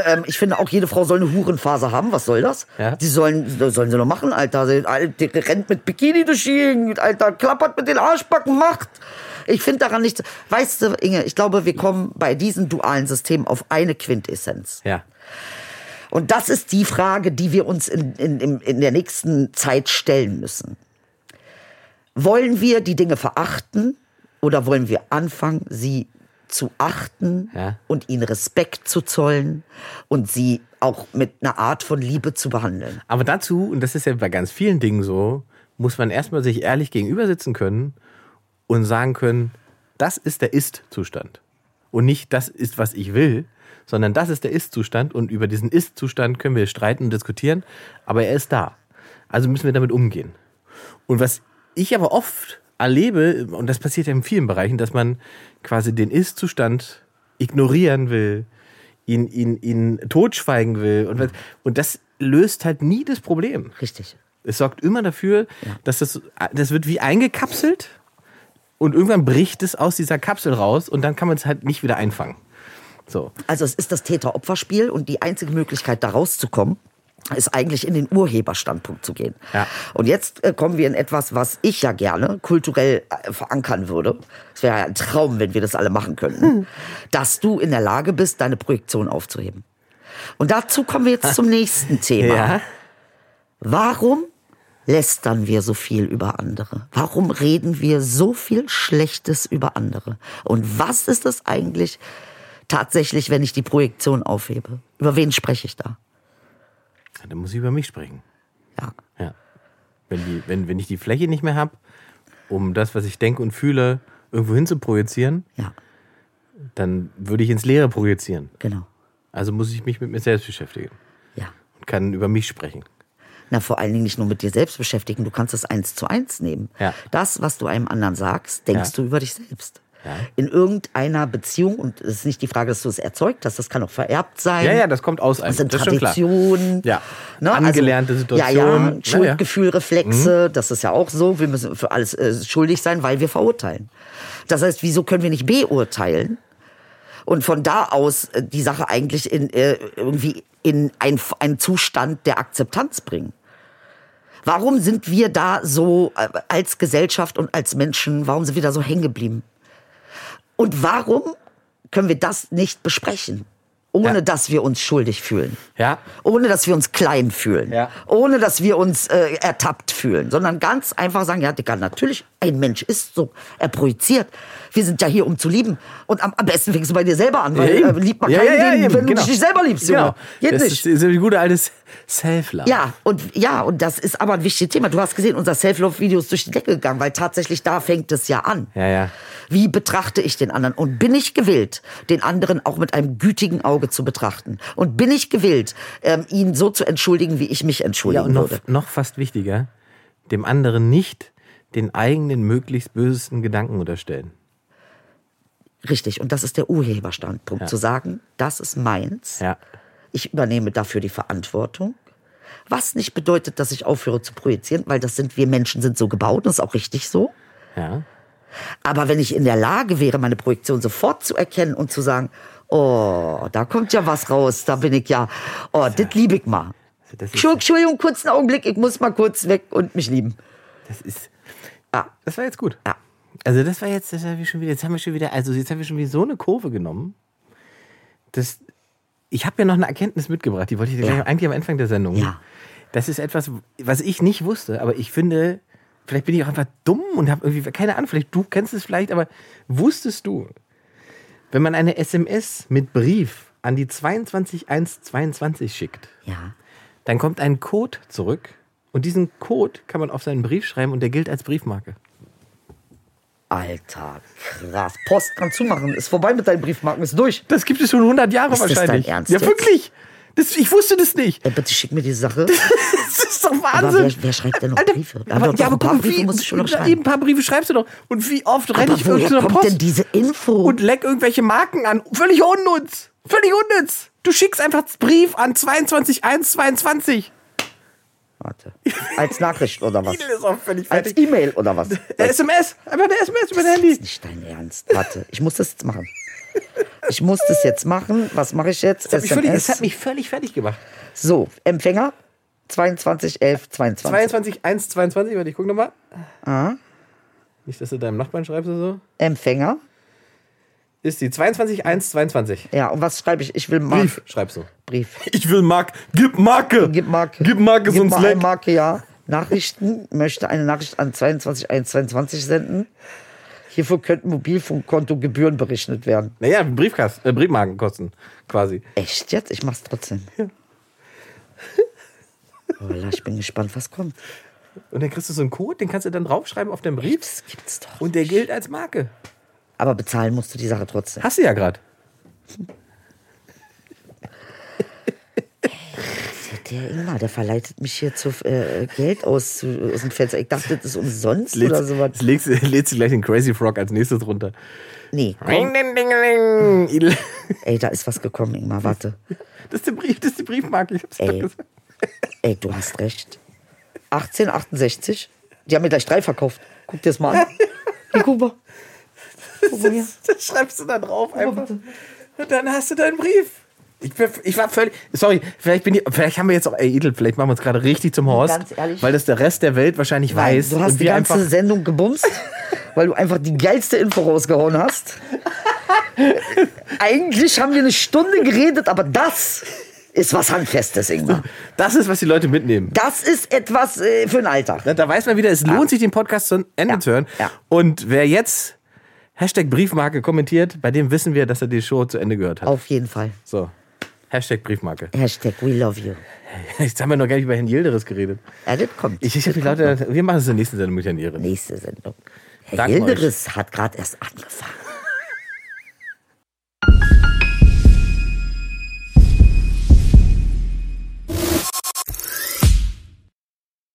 [SPEAKER 4] ähm, ich finde auch, jede Frau soll eine Hurenphase haben. Was soll das?
[SPEAKER 2] Ja.
[SPEAKER 4] Die sollen, sollen sie noch machen, Alter. Sie- Alter, Die rennt mit Bikini durch die Gegend, Alter, klappert mit den Arschbacken, macht. Ich finde daran nichts. Weißt du, Inge, ich glaube, wir kommen bei diesem dualen System auf eine Quintessenz.
[SPEAKER 2] Ja.
[SPEAKER 4] Und das ist die Frage, die wir uns in, in, in, der nächsten Zeit stellen müssen. Wollen wir die Dinge verachten oder wollen wir anfangen, sie zu achten
[SPEAKER 2] Ja.
[SPEAKER 4] und ihnen Respekt zu zollen und sie auch mit einer Art von Liebe zu behandeln?
[SPEAKER 2] Aber dazu, und das ist ja bei ganz vielen Dingen so, muss man erstmal sich ehrlich gegenüber sitzen können und sagen können, das ist der Ist-Zustand. Und nicht das ist, was ich will, sondern das ist der Ist-Zustand und über diesen Ist-Zustand können wir streiten und diskutieren, aber er ist da. Also müssen wir damit umgehen. Und was ich aber oft erlebe, und das passiert ja in vielen Bereichen, dass man quasi den Ist-Zustand ignorieren will, ihn, ihn, ihn totschweigen will. Und, und das löst halt nie das Problem.
[SPEAKER 4] Richtig.
[SPEAKER 2] Es sorgt immer dafür, dass das, das wird wie eingekapselt und irgendwann bricht es aus dieser Kapsel raus und dann kann man es halt nicht wieder einfangen. So.
[SPEAKER 4] Also es ist das Täter-Opfer-Spiel und die einzige Möglichkeit, da rauszukommen, ist eigentlich in den Urheberstandpunkt zu gehen.
[SPEAKER 2] Ja.
[SPEAKER 4] Und jetzt äh, kommen wir in etwas, was ich ja gerne kulturell äh, verankern würde. Es wäre ja ein Traum, wenn wir das alle machen könnten. Dass du in der Lage bist, deine Projektion aufzuheben. Und dazu kommen wir jetzt zum nächsten Thema.
[SPEAKER 2] Ja.
[SPEAKER 4] Warum lästern wir so viel über andere? Warum reden wir so viel Schlechtes über andere? Und was ist es eigentlich tatsächlich, wenn ich die Projektion aufhebe? Über wen spreche ich da?
[SPEAKER 2] Dann muss ich über mich sprechen.
[SPEAKER 4] Ja.
[SPEAKER 2] Ja. Wenn, die, wenn, wenn ich die Fläche nicht mehr habe, um das, was ich denke und fühle, irgendwo hin zu projizieren,
[SPEAKER 4] Ja,
[SPEAKER 2] dann würde ich ins Leere projizieren.
[SPEAKER 4] genau.
[SPEAKER 2] Also muss ich mich mit mir selbst beschäftigen
[SPEAKER 4] Ja.
[SPEAKER 2] und kann über mich sprechen.
[SPEAKER 4] Na, vor allen Dingen nicht nur mit dir selbst beschäftigen, du kannst es eins zu eins nehmen.
[SPEAKER 2] Ja.
[SPEAKER 4] Das, was du einem anderen sagst, denkst
[SPEAKER 2] Ja.
[SPEAKER 4] du über dich selbst.
[SPEAKER 2] Ja.
[SPEAKER 4] In irgendeiner Beziehung, und es ist nicht die Frage, dass du es erzeugt hast, das kann auch vererbt sein.
[SPEAKER 2] Ja, ja, das kommt aus einem.
[SPEAKER 4] Das sind
[SPEAKER 2] das.
[SPEAKER 4] Traditionen.
[SPEAKER 2] Ja.
[SPEAKER 4] Ne?
[SPEAKER 2] Angelernte
[SPEAKER 4] Ja,
[SPEAKER 2] Situationen.
[SPEAKER 4] ja,
[SPEAKER 2] Ja, ja.
[SPEAKER 4] Schuldgefühlreflexe, das ist ja auch so. Wir müssen für alles äh, schuldig sein, weil wir verurteilen. Das heißt, wieso können wir nicht beurteilen? Und von da aus äh, die Sache eigentlich in, äh, irgendwie in ein- einen Zustand der Akzeptanz bringen. Warum sind wir da so äh, als Gesellschaft und als Menschen, warum sind wir da so hängen geblieben? Und warum können wir das nicht besprechen, ohne
[SPEAKER 2] Ja.
[SPEAKER 4] dass wir uns schuldig fühlen?
[SPEAKER 2] Ja.
[SPEAKER 4] Ohne dass wir uns klein fühlen.
[SPEAKER 2] Ja.
[SPEAKER 4] Ohne dass wir uns äh, ertappt fühlen. Sondern ganz einfach sagen, ja, Digga, natürlich, ein Mensch ist so. Er projiziert. Wir sind ja hier, um zu lieben. Und am, am besten fängst du bei dir selber an, weil
[SPEAKER 2] Ja,
[SPEAKER 4] äh, liebt man
[SPEAKER 2] Ja,
[SPEAKER 4] keinen,
[SPEAKER 2] ja, ja,
[SPEAKER 4] den,
[SPEAKER 2] eben,
[SPEAKER 4] wenn du
[SPEAKER 2] genau.
[SPEAKER 4] dich nicht selber liebst.
[SPEAKER 2] Genau.
[SPEAKER 4] Geht
[SPEAKER 2] das
[SPEAKER 4] nicht.
[SPEAKER 2] ist, ist ein gute altes Self-Love.
[SPEAKER 4] Ja, und ja, und das ist aber ein wichtiges Thema. Du hast gesehen, unser Self-Love-Video ist durch die Decke gegangen, weil tatsächlich da fängt es ja an.
[SPEAKER 2] Ja, ja.
[SPEAKER 4] Wie betrachte ich den anderen? Und bin ich gewillt, den anderen auch mit einem gütigen Auge zu betrachten? Und bin ich gewillt, ähm, ihn so zu entschuldigen, wie ich mich
[SPEAKER 2] Ja,
[SPEAKER 4] entschuldigen
[SPEAKER 2] und noch,
[SPEAKER 4] würde?
[SPEAKER 2] noch fast wichtiger, dem anderen nicht den eigenen möglichst bösesten Gedanken unterstellen.
[SPEAKER 4] Richtig, und das ist der Urheberstandpunkt,
[SPEAKER 2] Ja.
[SPEAKER 4] zu sagen, das ist meins.
[SPEAKER 2] Ja.
[SPEAKER 4] Ich übernehme dafür die Verantwortung. Was nicht bedeutet, dass ich aufhöre zu projizieren, weil das sind wir Menschen sind so gebaut, das ist auch richtig so.
[SPEAKER 2] Ja.
[SPEAKER 4] Aber wenn ich in der Lage wäre, meine Projektion sofort zu erkennen und zu sagen, oh, da kommt ja was raus, da bin ich ja, oh, das liebe ich mal. Entschuldigung, kurzen Augenblick, ich muss mal kurz weg und mich lieben.
[SPEAKER 2] das ist,
[SPEAKER 4] Ah,
[SPEAKER 2] das war jetzt gut.
[SPEAKER 4] ja.
[SPEAKER 2] Also das war jetzt, das war schon wieder, jetzt haben wir schon wieder, also jetzt haben wir schon wieder so eine Kurve genommen. Das, ich habe ja noch eine Erkenntnis mitgebracht, die wollte ich dir
[SPEAKER 4] Ja.
[SPEAKER 2] gleich eigentlich am Anfang der Sendung.
[SPEAKER 4] Ja.
[SPEAKER 2] Das ist etwas, was ich nicht wusste, aber ich finde, vielleicht bin ich auch einfach dumm und habe irgendwie, keine Ahnung, vielleicht du kennst es vielleicht, aber wusstest du, wenn man eine SMS mit Brief an die 22122 schickt,
[SPEAKER 4] Ja.
[SPEAKER 2] Dann kommt ein Code zurück und diesen Code kann man auf seinen Brief schreiben und der gilt als Briefmarke.
[SPEAKER 4] Alter, krass. Post kann zumachen. Ist vorbei mit deinen Briefmarken, ist durch.
[SPEAKER 2] Das gibt es schon 100 Jahre
[SPEAKER 4] Ist das
[SPEAKER 2] wahrscheinlich.
[SPEAKER 4] dein Ernst
[SPEAKER 2] ja,
[SPEAKER 4] jetzt?
[SPEAKER 2] wirklich. Das, ich wusste das nicht.
[SPEAKER 5] Ey, bitte schick mir die Sache.
[SPEAKER 2] Das ist doch
[SPEAKER 5] Aber
[SPEAKER 2] Wahnsinn.
[SPEAKER 5] wer, wer schreibt denn noch
[SPEAKER 2] Alter,
[SPEAKER 5] Briefe?
[SPEAKER 2] aber,
[SPEAKER 5] doch
[SPEAKER 2] ja, aber
[SPEAKER 5] ein paar
[SPEAKER 2] guck,
[SPEAKER 5] Briefe
[SPEAKER 2] wie,
[SPEAKER 5] musst du schon noch schreiben.
[SPEAKER 2] ein paar Briefe schreibst du doch. Und wie oft renne
[SPEAKER 5] Aber
[SPEAKER 2] ich irgendeiner Post
[SPEAKER 5] denn diese Info?
[SPEAKER 2] und leck irgendwelche Marken an. Völlig unnütz. Völlig unnütz. Du schickst einfach Brief an 22.1.22.
[SPEAKER 5] Warte. Als Nachricht oder was?
[SPEAKER 2] Idel ist auch völlig
[SPEAKER 5] Als. E-Mail oder was?
[SPEAKER 2] Der SMS. Einfach eine SMS über dein
[SPEAKER 5] Das
[SPEAKER 2] Handy.
[SPEAKER 5] ist nicht dein Ernst. Warte, ich muss das jetzt machen. Ich muss das jetzt machen. Was mache ich jetzt?
[SPEAKER 2] Das hat, mich völlig, das hat mich völlig fertig gemacht.
[SPEAKER 4] So, Empfänger 22 11 22.
[SPEAKER 2] 22.1.22, warte, ich guck nochmal.
[SPEAKER 5] Ah.
[SPEAKER 2] Nicht, dass du deinem Nachbarn schreibst oder so.
[SPEAKER 4] Empfänger.
[SPEAKER 2] Ist die 22.1.22.
[SPEAKER 4] Ja, und was schreibe ich? Ich will Mark.
[SPEAKER 2] Brief schreibst du.
[SPEAKER 4] Brief.
[SPEAKER 2] Ich will Mark. Gib Marke.
[SPEAKER 4] Gib Marke.
[SPEAKER 2] Gib Marke,
[SPEAKER 4] Gib
[SPEAKER 2] sonst leck.
[SPEAKER 4] Marke, ja. Nachrichten. Möchte eine Nachricht an 22 122 senden. Hierfür könnten Mobilfunkkonto Gebühren berechnet werden.
[SPEAKER 2] Naja, Briefkasten, äh, Briefmarkenkosten quasi.
[SPEAKER 4] Echt jetzt? Ich mach's trotzdem. Voilà, ich bin gespannt, was kommt.
[SPEAKER 2] Und dann kriegst du so einen Code, den kannst du dann draufschreiben auf deinem Brief.
[SPEAKER 4] Das gibt's doch.
[SPEAKER 2] Und der gilt als Marke.
[SPEAKER 4] Aber bezahlen musst du die Sache trotzdem.
[SPEAKER 2] Hast du ja gerade.
[SPEAKER 4] Der Ingmar, der verleitet mich hier zu äh, Geld aus, zu, aus dem Fenster. Ich dachte, das ist umsonst oder sowas.
[SPEAKER 2] Jetzt legst, lädst du gleich den Crazy Frog als nächstes runter.
[SPEAKER 4] Nee.
[SPEAKER 2] Ring, ding, ding, ding. Idel.
[SPEAKER 4] Ey, da ist was gekommen, Ingmar, warte.
[SPEAKER 2] Das ist der Brief, das ist die Briefmarke. Ich hab's doch
[SPEAKER 4] Ey.
[SPEAKER 2] gesagt.
[SPEAKER 4] Ey, du hast recht. 1868. Die haben mir gleich drei verkauft. Guck dir das mal an. Hier, guck hier.
[SPEAKER 2] Das schreibst du da drauf einfach. Und dann hast du deinen Brief. Ich, bin- ich war völlig. Sorry, vielleicht, bin ich, vielleicht haben wir jetzt auch. Ey, Edel, vielleicht machen wir uns gerade richtig zum Horst.
[SPEAKER 4] Ganz ehrlich?
[SPEAKER 2] Weil das der Rest der Welt wahrscheinlich weiß.
[SPEAKER 4] Du hast
[SPEAKER 2] und
[SPEAKER 4] die ganze
[SPEAKER 2] einfach.
[SPEAKER 4] Sendung gebumst, weil du einfach die geilste Info rausgehauen hast. Eigentlich haben wir eine Stunde geredet, aber das ist was Handfestes, Ingmar.
[SPEAKER 2] Das ist, was die Leute mitnehmen.
[SPEAKER 4] Das ist etwas äh, für den Alltag.
[SPEAKER 2] Da, da weiß man wieder, es lohnt sich, den Podcast zu Ende
[SPEAKER 4] Ja.
[SPEAKER 2] zu hören.
[SPEAKER 4] Ja.
[SPEAKER 2] Und wer jetzt Hashtag Briefmarke kommentiert, bei dem wissen wir, dass er die Show zu Ende gehört hat.
[SPEAKER 4] Auf jeden Fall.
[SPEAKER 2] So. Hashtag Briefmarke.
[SPEAKER 4] Hashtag We Love You.
[SPEAKER 2] Jetzt haben wir noch gar nicht über Herrn Yildiris geredet.
[SPEAKER 4] Ja, das kommt.
[SPEAKER 2] Ich, ich das kommt Leute, wir machen es in der nächsten Sendung mit Herrn Yildiris.
[SPEAKER 4] Nächste Sendung. Herr Yildiris hat gerade erst angefangen.